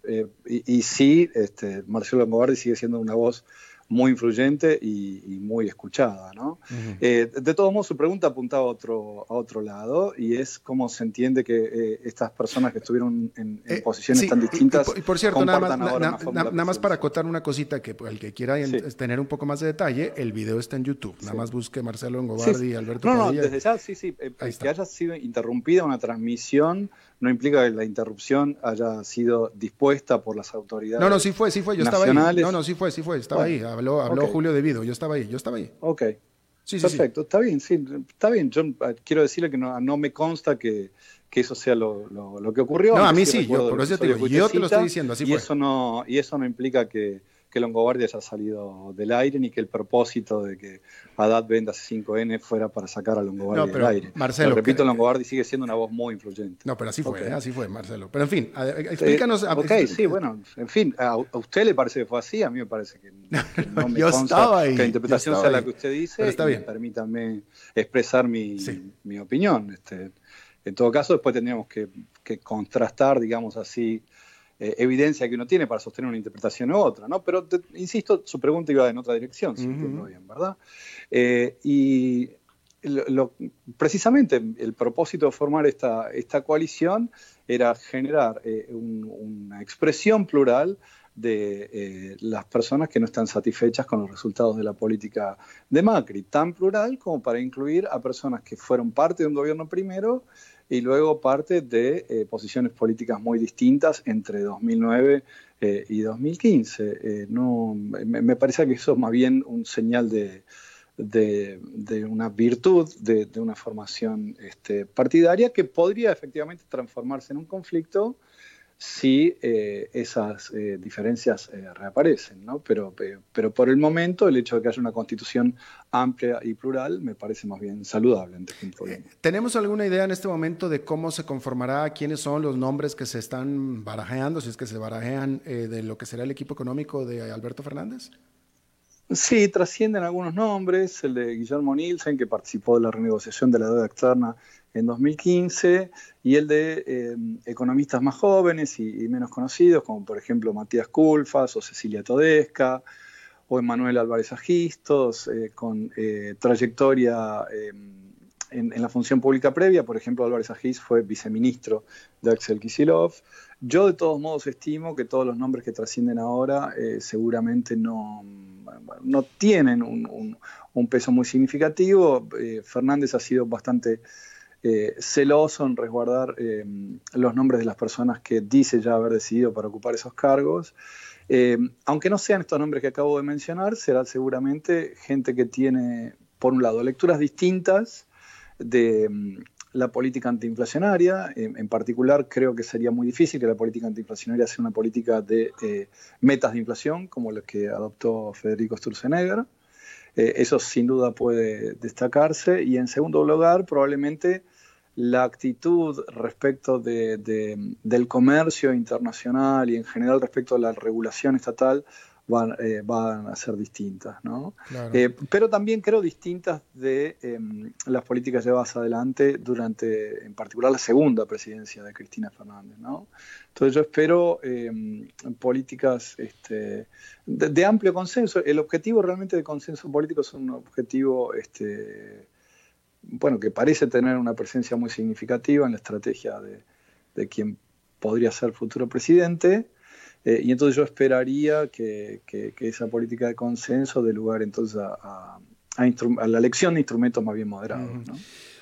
y, sí, este, Marcelo Mogardi sigue siendo una voz muy influyente y, muy escuchada. ¿no? Eh, de todos modos, su pregunta apuntaba a otro, a otro lado y es cómo se entiende que eh, estas personas que estuvieron en, eh, posiciones tan distintas. Y, por cierto, nada más, para acotar una cosita que el que quiera tener un poco más de detalle, el video está en YouTube. Nada más busque Marcelo Engobardi y Alberto No, no, desde ya, sí, sí. que haya sido interrumpida una transmisión no implica que la interrupción haya sido dispuesta por las autoridades. No, no, sí fue, sí fue, yo estaba ahí. No, no, sí fue, sí fue, estaba ahí. Habló, habló Julio Devido, yo estaba ahí, yo estaba ahí. Ok. Sí, Perfecto, está bien, sí, está bien. Yo eh, quiero decirle que no, no me consta que, que eso sea lo, lo, que ocurrió. No, a mí sí, yo, por eso te digo, yo te lo estoy diciendo, así y Eso no, y eso no implica que, que Longobardi haya salido del aire ni que el propósito de que Haddad venda C5N fuera para sacar a Longobardi del aire. Marcelo, repito, Longobardi sigue siendo una voz muy influyente. No, pero así fue, ¿eh? así fue, Marcelo. Pero en fin, explícanos. Eh, ok, sí, bueno, en fin, a, usted le parece que fue así, a mí me parece que, no me yo estaba ahí, que la interpretación sea la que usted dice. está bien. Permítanme expresar mi, mi opinión. Este, en todo caso, después tendríamos que, que contrastar, digamos así, eh, evidencia que uno tiene para sostener una interpretación u otra, ¿no? Pero, insisto, su pregunta iba en otra dirección, si entiendo bien, ¿verdad? Eh, y precisamente el propósito de formar esta, esta coalición era generar eh, una expresión plural de las personas que no están satisfechas con los resultados de la política de Macri, tan plural como para incluir a personas que fueron parte de un gobierno primero y luego parte de eh, posiciones políticas muy distintas entre 2009 eh, y 2015. Eh, no, me, parece que eso es más bien un señal de, de, una virtud, de, de una formación este, partidaria que podría efectivamente transformarse en un conflicto si eh, esas eh, diferencias eh, reaparecen, ¿no? Pero, pero por el momento el hecho de que haya una constitución amplia y plural me parece más bien saludable ante un problema. ¿Tenemos alguna idea en este momento de cómo se conformará, quiénes son los nombres que se están barajeando, si es que se barajean, de lo que será el equipo económico de Alberto Fernández? Sí, trascienden algunos nombres, el de Guillermo Nielsen, que participó de la renegociación de la deuda externa en 2015, y el de eh, economistas más jóvenes y, menos conocidos, como por ejemplo Matías Culfas o Cecilia Todesca, o Emanuel Álvarez Agistos, eh, con eh, trayectoria en, la función pública previa. Por ejemplo, Álvarez Agis fue viceministro de Axel Kisilov. Yo de todos modos estimo que todos los nombres que trascienden ahora seguramente no, no tienen un, un peso muy significativo. Fernández ha sido bastante eh, celoso en resguardar eh, los nombres de las personas que dice ya haber decidido para ocupar esos cargos. Eh, aunque no sean estos nombres que acabo de mencionar, será seguramente gente que tiene, por un lado, lecturas distintas de mm, la política antiinflacionaria. en particular, creo que sería muy difícil que la política antiinflacionaria sea una política de metas de inflación, como las que adoptó Federico Sturzenegger. Eh, eso sin duda puede destacarse. Y en segundo lugar, probablemente la actitud respecto del comercio internacional y en general respecto a la regulación estatal van, eh, van a ser distintas. ¿no? Eh, pero también creo distintas de em, las políticas llevadas adelante durante, en particular, la segunda presidencia de Cristina Fernández. ¿no? Entonces yo espero em, políticas este, de, amplio consenso. El objetivo realmente de consenso político es un objetivo... Este, bueno, que parece tener una presencia muy significativa en la estrategia de, de quien podría ser futuro presidente, eh, y entonces yo esperaría que, esa política de consenso dé lugar entonces a, la elección de instrumentos más bien moderados.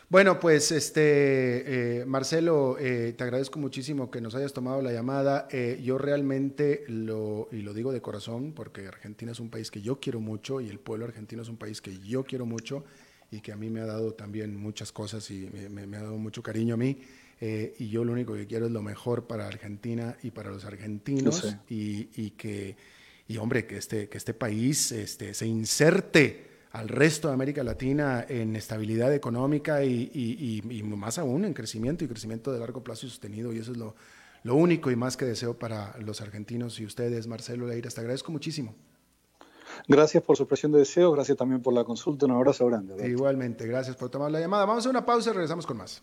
Bueno, pues este eh, Marcelo, eh, te agradezco muchísimo que nos hayas tomado la llamada. yo realmente lo, y lo digo de corazón, porque Argentina es un país que yo quiero mucho y el pueblo argentino es un país que yo quiero mucho y que a mí me ha dado también muchas cosas y me ha dado mucho cariño a mí. Eh, y yo lo único que quiero es lo mejor para Argentina y para los argentinos y, que, y hombre, que este, que este país este, se inserte al resto de América Latina en estabilidad económica y, más aún en crecimiento y crecimiento de largo plazo y sostenido. Y eso es lo, lo único y más que deseo para los argentinos y ustedes, Marcelo Leira. Te agradezco muchísimo. Gracias por su expresión de deseo, gracias también por la consulta, un abrazo grande. Igualmente, gracias por tomar la llamada. Vamos a una pausa y regresamos con más.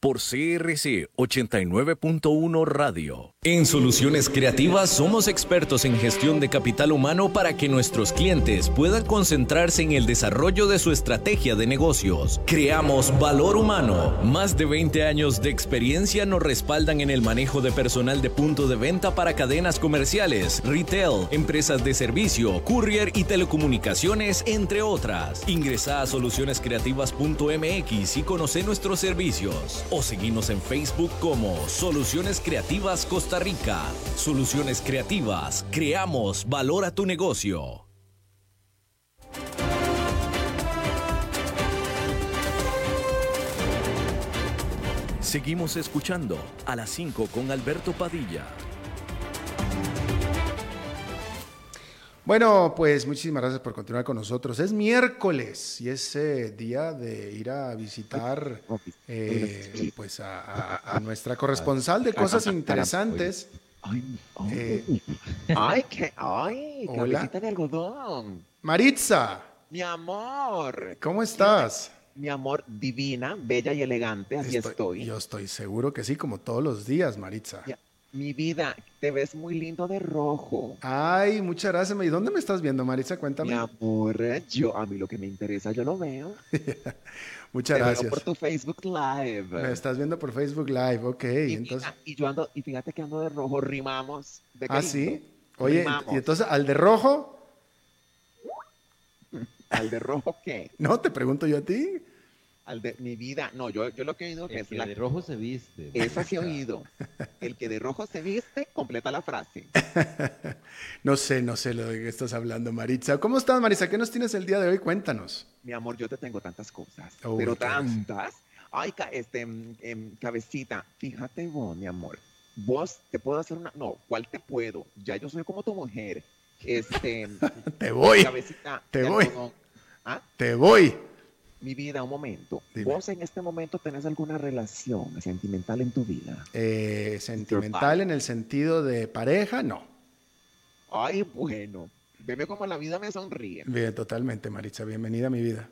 por CRC 89.1 Radio. En Soluciones Creativas somos expertos en gestión de capital humano para que nuestros clientes puedan concentrarse en el desarrollo de su estrategia de negocios. Creamos valor humano. Más de 20 años de experiencia nos respaldan en el manejo de personal de punto de venta para cadenas comerciales, retail, empresas de servicio, courier y telecomunicaciones, entre otras. Ingresa a solucionescreativas.mx y conoce nuestros servicios o seguimos en Facebook como Soluciones Creativas Costa Rica. Soluciones Creativas, creamos valor a tu negocio. Seguimos escuchando a las 5 con Alberto Padilla. Bueno, pues muchísimas gracias por continuar con nosotros. Es miércoles y es eh, día de ir a visitar eh, pues a, nuestra corresponsal de cosas interesantes. Ay, eh, ay, qué, ay, hola. de algodón. Maritza. Mi amor. ¿Cómo estás? Mi amor, divina, bella y elegante, así estoy. Yo estoy seguro que sí, como todos los días, Maritza. Mi vida, te ves muy lindo de rojo. Ay, muchas gracias. ¿Y dónde me estás viendo, Maritza? Mi Cuéntame. amor, yo a mí lo que me interesa, yo lo veo. Muchas Te veo gracias. por tu Facebook Live. Me estás viendo por Facebook Live, ok. y, Entonces, mira, y yo ando, y fíjate que ando de rojo, rimamos. ¿De ah, lindo? sí. Oye, Rimamos. y entonces al de rojo, ¿Al de rojo qué? no, te pregunto yo a ti. Al de mi vida. No, yo, yo lo que he oído que El es que la de rojo se viste. Esa sí he oído. El que de rojo se viste, completa la frase. No sé, no sé lo de que estás hablando, Maritza. ¿Cómo estás, Maritza? ¿Qué nos tienes el día de hoy? Cuéntanos. Mi amor, yo te tengo tantas cosas. Pero tantas. Ay, este, em, em, cabecita, fíjate vos, mi amor. Vos te puedo hacer una. No, ¿cuál te puedo? Ya yo soy como tu mujer. Este. Te voy, cabecita. te voy. Ah, te voy. Mi vida, un momento. Dime. ¿Vos en este momento tenés alguna relación sentimental en tu vida? Eh, sentimental en el sentido de pareja, no. Ay, bueno. Veme como la vida me sonríe. Bien, totalmente, Maritza. Bienvenida a mi vida.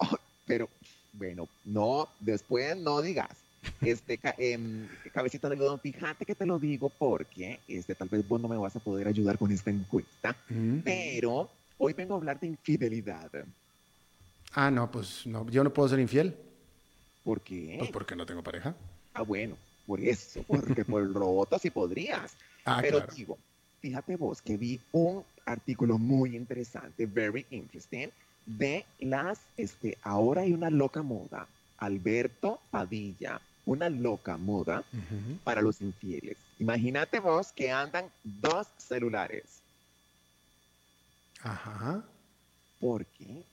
Ay, pero, bueno, no, después no digas. Este, em, cabecita de algodón, fíjate que te lo digo porque este, tal vez vos no me vas a poder ayudar con esta encuesta, Mm. pero hoy vengo a hablar de infidelidad. Ah, no, pues no, yo no puedo ser infiel. ¿Por qué? Pues porque no tengo pareja. Ah, bueno, por eso, porque por el roboto sí podrías. Ah, pero claro. digo, fíjate vos que vi un artículo muy interesante, very interesting, de las, este, ahora hay una loca moda, Alberto Padilla, una loca moda para los infieles. Imagínate vos que andan dos celulares, Ajá. porque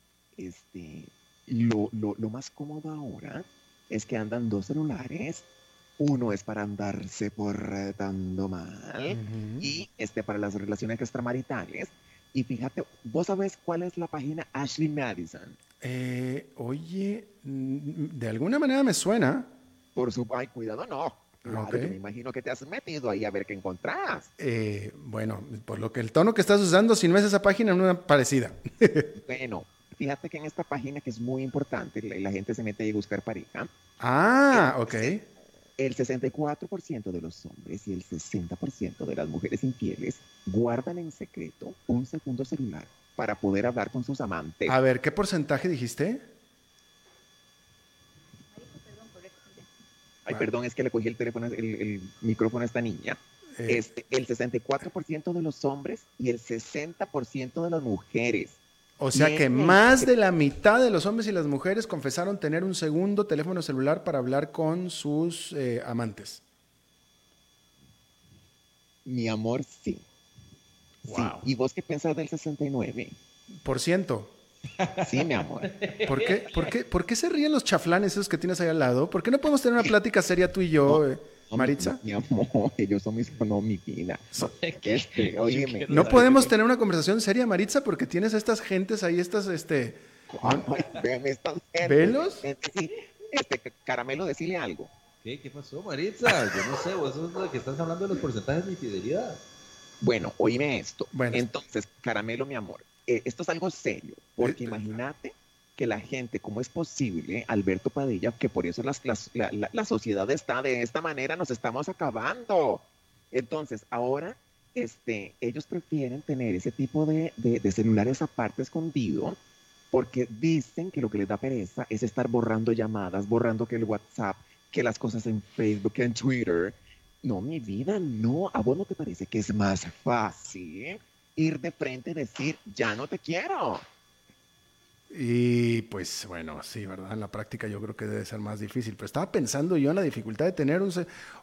este, lo, lo- lo más cómodo ahora es que andan dos celulares. Uno es para andarse portando mal y este para las relaciones extramaritales. Y fíjate, ¿vos sabés cuál es la página Ashley Madison? Eh, oye, mm, de alguna manera me suena. Por su... Ay, cuidado, no. Claro, me imagino que te has metido ahí a ver qué encontrás. Eh, bueno, por lo que el tono que estás usando, si no es esa página, una parecida. Bueno, fíjate que en esta página que es muy importante, la, la gente se mete ahí a buscar pareja, Ah, ok. el 64% de los hombres y el 60% de las mujeres infieles guardan en secreto un segundo celular para poder hablar con sus amantes. A ver, ¿qué porcentaje dijiste? Ay, perdón, es que le cogí el teléfono, el, el micrófono a esta niña. Eh, Este, el 64% de los hombres y el 60% de las mujeres. O sea que más de la mitad de los hombres y las mujeres confesaron tener un segundo teléfono celular para hablar con sus eh, amantes. Mi amor, sí. Sí. Wow. ¿Y vos qué pensás del 69? Por ciento. Sí, mi amor. ¿Por qué, por, qué, ¿Por qué se ríen los chaflanes esos que tienes ahí al lado? ¿Por qué no podemos tener una plática seria tú y yo, eh, Maritza? Mi, amor, ellos son mis, no, mi vida. Este, óyeme. No podemos tener una conversación seria, Maritza, porque tienes estas gentes ahí, estas, este... ¿Velos? Este, este, caramelo, decirle algo. ¿Qué? ¿Qué pasó, Maritza? Yo no sé, vos sos de que estás hablando de los porcentajes de infidelidad. Bueno, oíme esto. Bueno. Entonces, caramelo, mi amor, eh, esto es algo serio, porque Eh, imagínate que la gente, ¿cómo es posible, Alberto Padilla, que por eso las- las- la, la- la sociedad está de esta manera, nos estamos acabando? Entonces, ahora, este, ellos prefieren tener ese tipo de, de- de celulares aparte, escondido, porque dicen que lo que les da pereza es estar borrando llamadas, borrando que el WhatsApp, que las cosas en Facebook, que en Twitter. No, mi vida, no. ¿A vos no te parece que es más fácil ir de frente y decir, ya no te quiero? Y pues bueno, sí, ¿verdad? En la práctica yo creo que debe ser más difícil. Pero estaba pensando yo en la dificultad de tener un...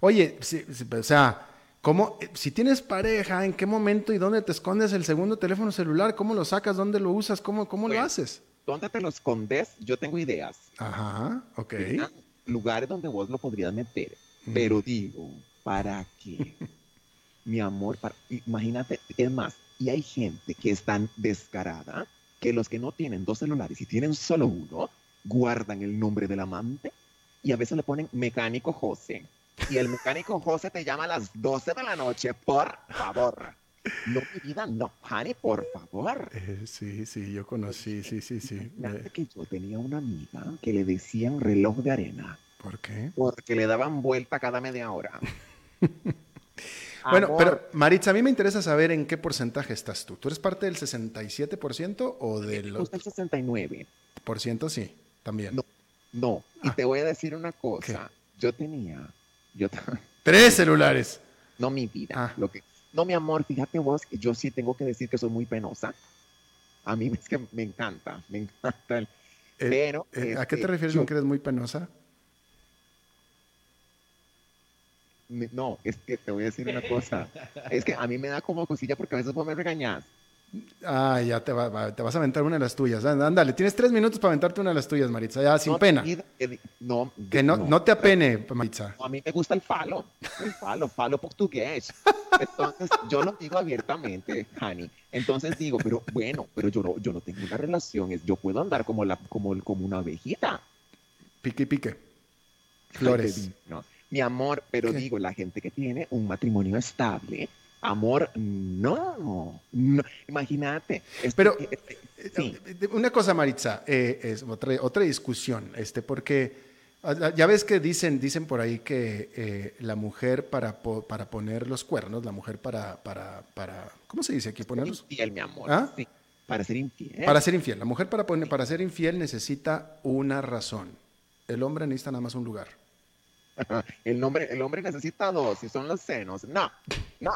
Oye, si- si- o sea, ¿cómo, si tienes pareja, ¿en qué momento y dónde te escondes el segundo teléfono celular? ¿Cómo lo sacas? ¿Dónde lo usas? ¿Cómo, cómo lo Bueno. haces? ¿Dónde te lo escondes? Yo tengo ideas. Ajá, ok. ¿verdad? Lugares donde vos lo podrías meter. Pero digo, ¿para qué? Mi amor, para- imagínate, es más, y hay gente que es tan descarada que los que no tienen dos celulares y tienen solo uno, guardan el nombre del amante y a veces le ponen mecánico José. Y el mecánico José te llama a las 12 de la noche, por favor. No, mi vida, no, Honey, por favor. Eh, sí, sí, yo conocí, sí, sí, sí. Fíjate Eh, que yo tenía una amiga que le decían reloj de arena ¿Por qué? porque le daban vuelta cada media hora. Bueno, Amor, pero Maritza, a mí me interesa saber en qué porcentaje estás tú. ¿Tú eres parte del 67% o del gusta el 69. por ciento? Sí, también. No. No, y Ah. te voy a decir una cosa. Yo tenía, yo Tres celulares. no mi vida, Ah. lo que, no mi amor, fíjate vos, que yo sí tengo que decir que soy muy penosa. A mí es que me encanta, me encanta. el- Eh, pero eh, ¿A qué te este, refieres yo- con que eres muy penosa? me- No, es que te voy a decir una cosa. Es que a mí me da como cosilla porque a veces vos me regañas. Ah, ya te, va- te vas a aventar una de las tuyas. Á- Ándale, tienes tres minutos para aventarte una de las tuyas, Maritza. Ya, sin No, pena. No, Que no, no te apene, Maritza. A mí me gusta el falo, el falo, falo portugués. Entonces, yo lo digo abiertamente, Hani. Entonces digo, pero bueno, pero yo no, yo no tengo una relación, yo puedo andar como, la, como, como una ovejita. Pique y pique. Ay, Flores. divino. Mi amor, pero ¿Qué? digo, la gente que tiene un matrimonio estable, amor, no. no. Imagínate. este- Pero- este- sí. Eh, Una cosa, Maritza, eh, es otra, otra discusión, este, porque ah, ya ves que dicen, dicen por ahí que eh, la mujer para, po- para poner los cuernos, la mujer para, para, para, ¿cómo se dice aquí? Ponerlos, Infiel, mi amor. ¿Ah? sí. Para ser infiel. para ser infiel. La mujer para, poner, para ser infiel necesita una razón. El hombre necesita nada más un lugar. El hombre, el hombre necesita dos, y son los senos. No, no.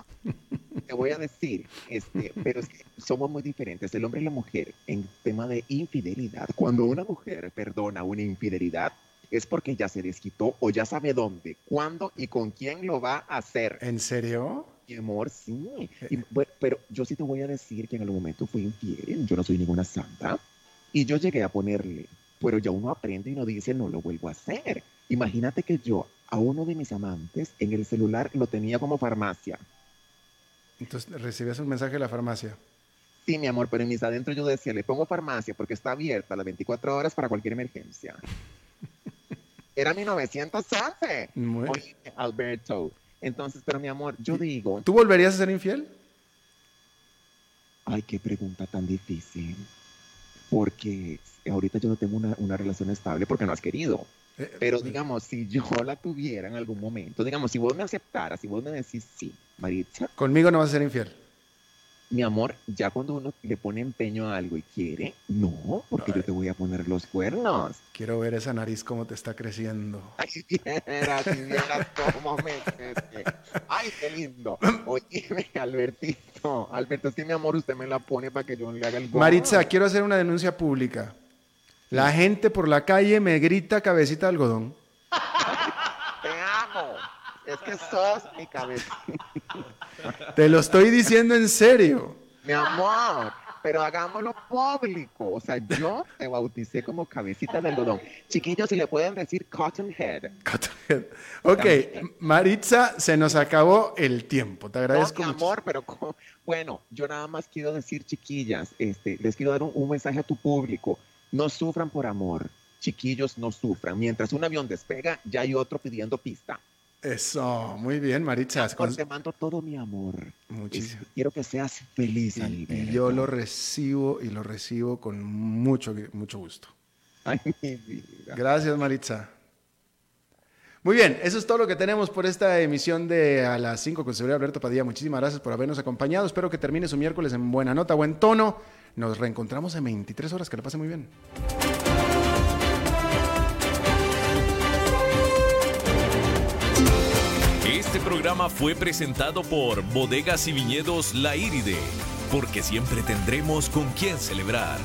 Te voy a decir, este, pero es que somos muy diferentes, el hombre y la mujer, en tema de infidelidad. Cuando una mujer perdona una infidelidad, es porque ya se desquitó o ya sabe dónde, cuándo y con quién lo va a hacer. ¿En serio? Mi amor, sí. Y, bu- pero yo sí te voy a decir que en algún momento fui infiel, yo no soy ninguna santa, y yo llegué a ponerle, pero ya uno aprende y no dice, no lo vuelvo a hacer. Imagínate que yo a uno de mis amantes en el celular lo tenía como farmacia. Entonces recibías un mensaje de la farmacia. Sí, mi amor, pero en mis adentros yo decía, le pongo farmacia porque está abierta las 24 horas para cualquier emergencia. Era 1911. Muy- Oye, Alberto. Entonces, pero mi amor, yo digo, ¿Tú volverías a ser infiel? Ay, qué pregunta tan difícil. Porque ahorita yo no tengo una, una relación estable porque no has querido. Eh, Pero eh, digamos, si yo la tuviera en algún momento, digamos, si vos me aceptaras, si vos me decís sí, Maritza, Conmigo no vas a ser infiel. mi amor, ya cuando uno le pone empeño a algo y quiere, no, porque yo te voy a poner los cuernos. Quiero ver esa nariz cómo te está creciendo. Ay, vieras, si vieras cómo me crece. Ay, qué lindo. Oye, Albertito, Alberto, es que mi amor, usted me la pone para que yo le haga el gol. Maritza, quiero hacer una denuncia pública. La gente por la calle me grita cabecita de algodón. Te amo. Es que sos mi cabeza. Te lo estoy diciendo en serio. Mi amor, pero hagámoslo público. O sea, yo te bauticé como cabecita de algodón. Chiquillos, si le pueden decir cotton head. Ok, Maritza, se nos acabó el tiempo. Te No, agradezco mi mucho. amor, pero bueno, yo nada más quiero decir, chiquillas, este, les quiero dar un, un mensaje a tu público. No sufran por amor. Chiquillos, no sufran. Mientras un avión despega, ya hay otro pidiendo pista. Eso, muy bien, Maritza. Amor, Con- te mando todo mi amor. Muchísimo. Quiero que seas feliz, y yo lo recibo y lo recibo con mucho, mucho gusto. Ay, mi vida. Gracias, Maritza. Muy bien, eso es todo lo que tenemos por esta emisión de A las 5 con seguridad Alberto Padilla. Muchísimas gracias por habernos acompañado. Espero que termine su miércoles en buena nota, buen tono. Nos reencontramos en 23 horas. Que lo pase muy bien. Este programa fue presentado por Bodegas y Viñedos La Iride, porque siempre tendremos con quién celebrar.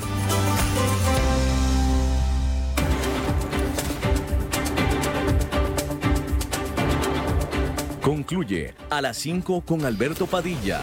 Concluye a las 5 con Alberto Padilla.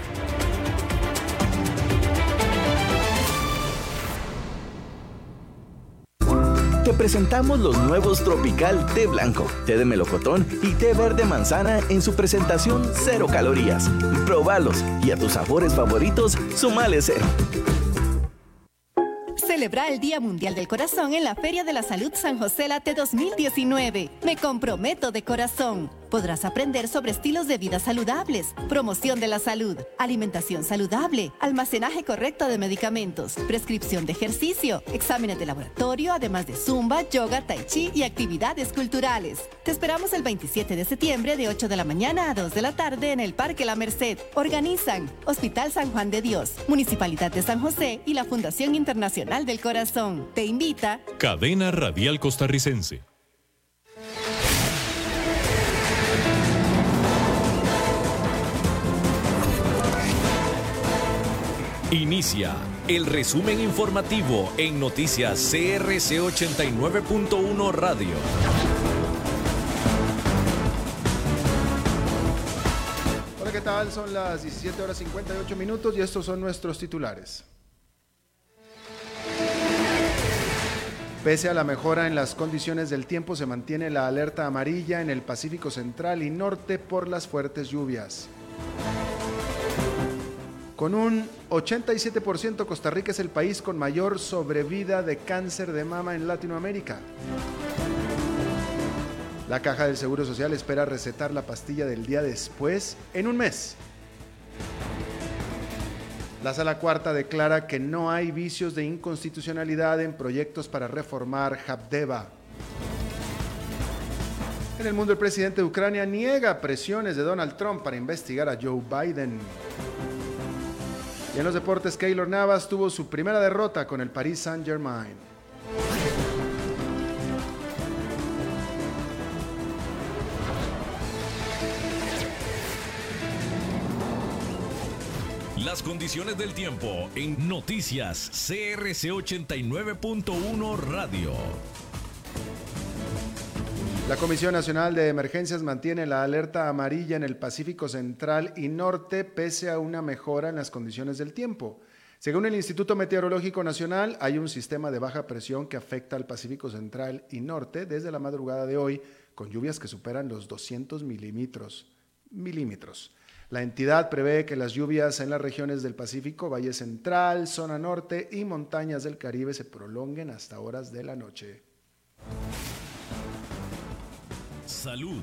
Te presentamos los nuevos Tropical Té Blanco, Té de Melocotón y Té Verde Manzana en su presentación cero calorías. Probalos y a tus sabores favoritos, sumale cero. Celebra el Día Mundial del Corazón en la Feria de la Salud San José Late 2019. Me comprometo de corazón. Podrás aprender sobre estilos de vida saludables, promoción de la salud, alimentación saludable, almacenaje correcto de medicamentos, prescripción de ejercicio, exámenes de laboratorio, además de zumba, yoga, tai chi y actividades culturales. Te esperamos el 27 de septiembre de 8 de la mañana a 2 de la tarde en el Parque La Merced. Organizan Hospital San Juan de Dios, Municipalidad de San José y la Fundación Internacional del Corazón. Te invita Cadena Radial Costarricense. Inicia el resumen informativo en noticias CRC 89.1 Radio. Hola, ¿qué tal? Son las 17 horas 58 minutos y estos son nuestros titulares. Pese a la mejora en las condiciones del tiempo, se mantiene la alerta amarilla en el Pacífico Central y Norte por las fuertes lluvias. Con un 87% Costa Rica es el país con mayor sobrevida de cáncer de mama en Latinoamérica. La Caja del Seguro Social espera recetar la pastilla del día después en un mes. La Sala Cuarta declara que no hay vicios de inconstitucionalidad en proyectos para reformar Habdeba. En el mundo, el presidente de Ucrania niega presiones de Donald Trump para investigar a Joe Biden. Y en los deportes, Keylor Navas tuvo su primera derrota con el Paris Saint-Germain. Las condiciones del tiempo en Noticias CRC 89.1 Radio. La Comisión Nacional de Emergencias mantiene la alerta amarilla en el Pacífico Central y Norte pese a una mejora en las condiciones del tiempo. Según el Instituto Meteorológico Nacional, hay un sistema de baja presión que afecta al Pacífico Central y Norte desde la madrugada de hoy, con lluvias que superan los 200 milímetros. milímetros. La entidad prevé que las lluvias en las regiones del Pacífico, Valle Central, Zona Norte y montañas del Caribe se prolonguen hasta horas de la noche. Salud.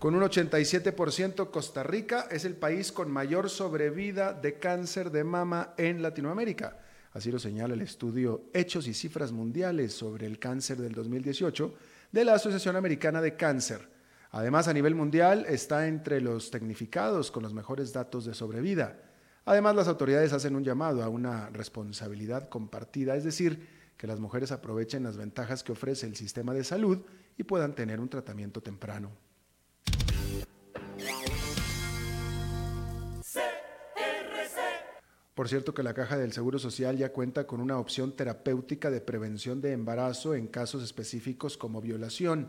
Con un 87%, Costa Rica es el país con mayor sobrevida de cáncer de mama en Latinoamérica. Así lo señala el estudio Hechos y Cifras Mundiales sobre el Cáncer del 2018 de la Asociación Americana de Cáncer. Además, a nivel mundial está entre los tecnificados con los mejores datos de sobrevida. Además, las autoridades hacen un llamado a una responsabilidad compartida, es decir, que las mujeres aprovechen las ventajas que ofrece el sistema de salud y puedan tener un tratamiento temprano. Por cierto que la Caja del Seguro Social ya cuenta con una opción terapéutica de prevención de embarazo en casos específicos como violación.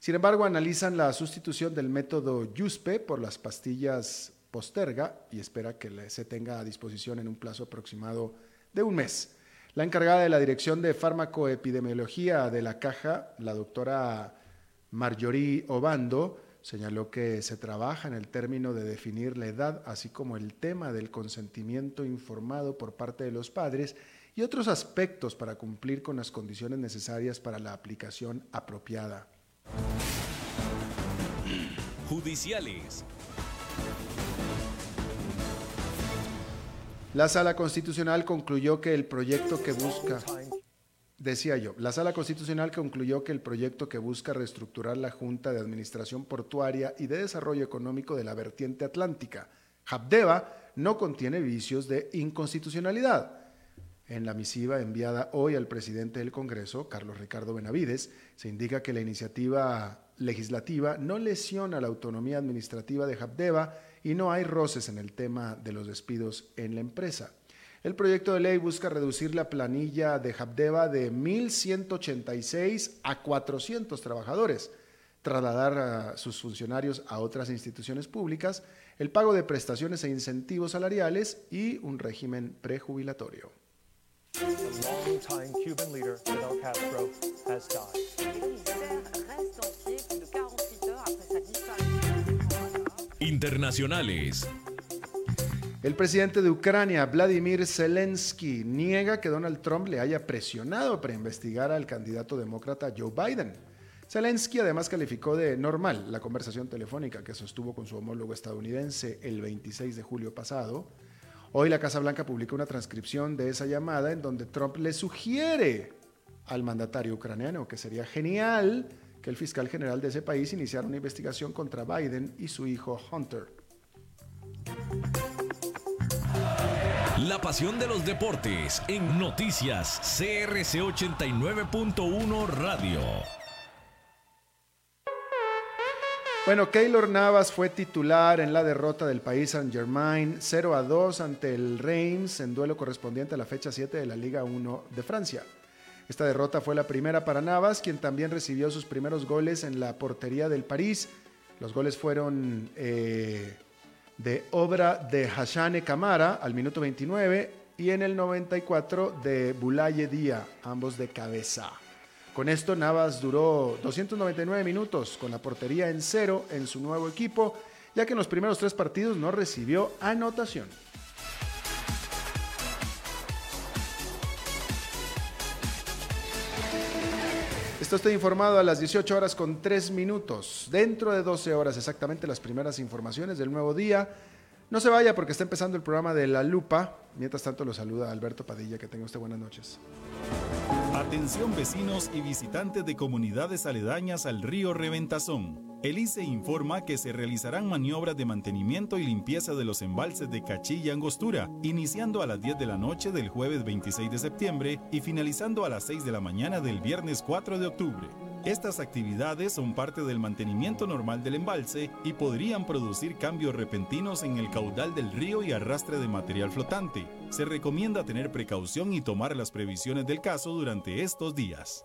Sin embargo, analizan la sustitución del método YUSPE por las pastillas Posterga y espera que se tenga a disposición en un plazo aproximado de un mes. La encargada de la Dirección de Fármacoepidemiología de la Caja, la doctora Marjorie Obando, señaló que se trabaja en el término de definir la edad, así como el tema del consentimiento informado por parte de los padres y otros aspectos para cumplir con las condiciones necesarias para la aplicación apropiada. Judiciales. La Sala Constitucional concluyó que el proyecto que busca, decía yo, la Sala Constitucional concluyó que el proyecto que busca reestructurar la Junta de Administración Portuaria y de Desarrollo Económico de la Vertiente Atlántica, Habdeba, no contiene vicios de inconstitucionalidad. En la misiva enviada hoy al presidente del Congreso, Carlos Ricardo Benavides, se indica que la iniciativa legislativa no lesiona la autonomía administrativa de Habdeba y no hay roces en el tema de los despidos en la empresa. El proyecto de ley busca reducir la planilla de Habdeba de 1.186 a 400 trabajadores, trasladar a sus funcionarios a otras instituciones públicas, el pago de prestaciones e incentivos salariales y un régimen prejubilatorio. Internacionales. El presidente de Ucrania, Vladimir Zelensky, niega que Donald Trump le haya presionado para investigar al candidato demócrata Joe Biden. Zelensky además calificó de normal la conversación telefónica que sostuvo con su homólogo estadounidense el 26 de julio pasado. Hoy la Casa Blanca publicó una transcripción de esa llamada en donde Trump le sugiere al mandatario ucraniano que sería genial que el fiscal general de ese país iniciara una investigación contra Biden y su hijo Hunter. La pasión de los deportes en noticias CRC 89.1 Radio. Bueno, Keylor Navas fue titular en la derrota del país Saint Germain 0 a 2 ante el Reims en duelo correspondiente a la fecha 7 de la Liga 1 de Francia. Esta derrota fue la primera para Navas, quien también recibió sus primeros goles en la portería del París. Los goles fueron eh, de obra de Hashane Camara al minuto 29 y en el 94 de Bulaye Dia, ambos de cabeza. Con esto Navas duró 299 minutos con la portería en cero en su nuevo equipo, ya que en los primeros tres partidos no recibió anotación. Está usted informado a las 18 horas con 3 minutos. Dentro de 12 horas exactamente las primeras informaciones del nuevo día. No se vaya porque está empezando el programa de La Lupa. Mientras tanto lo saluda Alberto Padilla. Que tenga usted buenas noches. Atención vecinos y visitantes de comunidades aledañas al río Reventazón. El ICE informa que se realizarán maniobras de mantenimiento y limpieza de los embalses de Cachí y Angostura, iniciando a las 10 de la noche del jueves 26 de septiembre y finalizando a las 6 de la mañana del viernes 4 de octubre. Estas actividades son parte del mantenimiento normal del embalse y podrían producir cambios repentinos en el caudal del río y arrastre de material flotante. Se recomienda tener precaución y tomar las previsiones del caso durante estos días.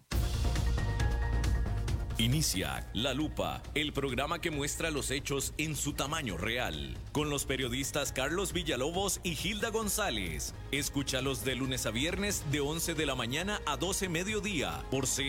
Inicia La Lupa, el programa que muestra los hechos en su tamaño real, con los periodistas Carlos Villalobos y Hilda González. Escúchalos de lunes a viernes de 11 de la mañana a 12 mediodía por C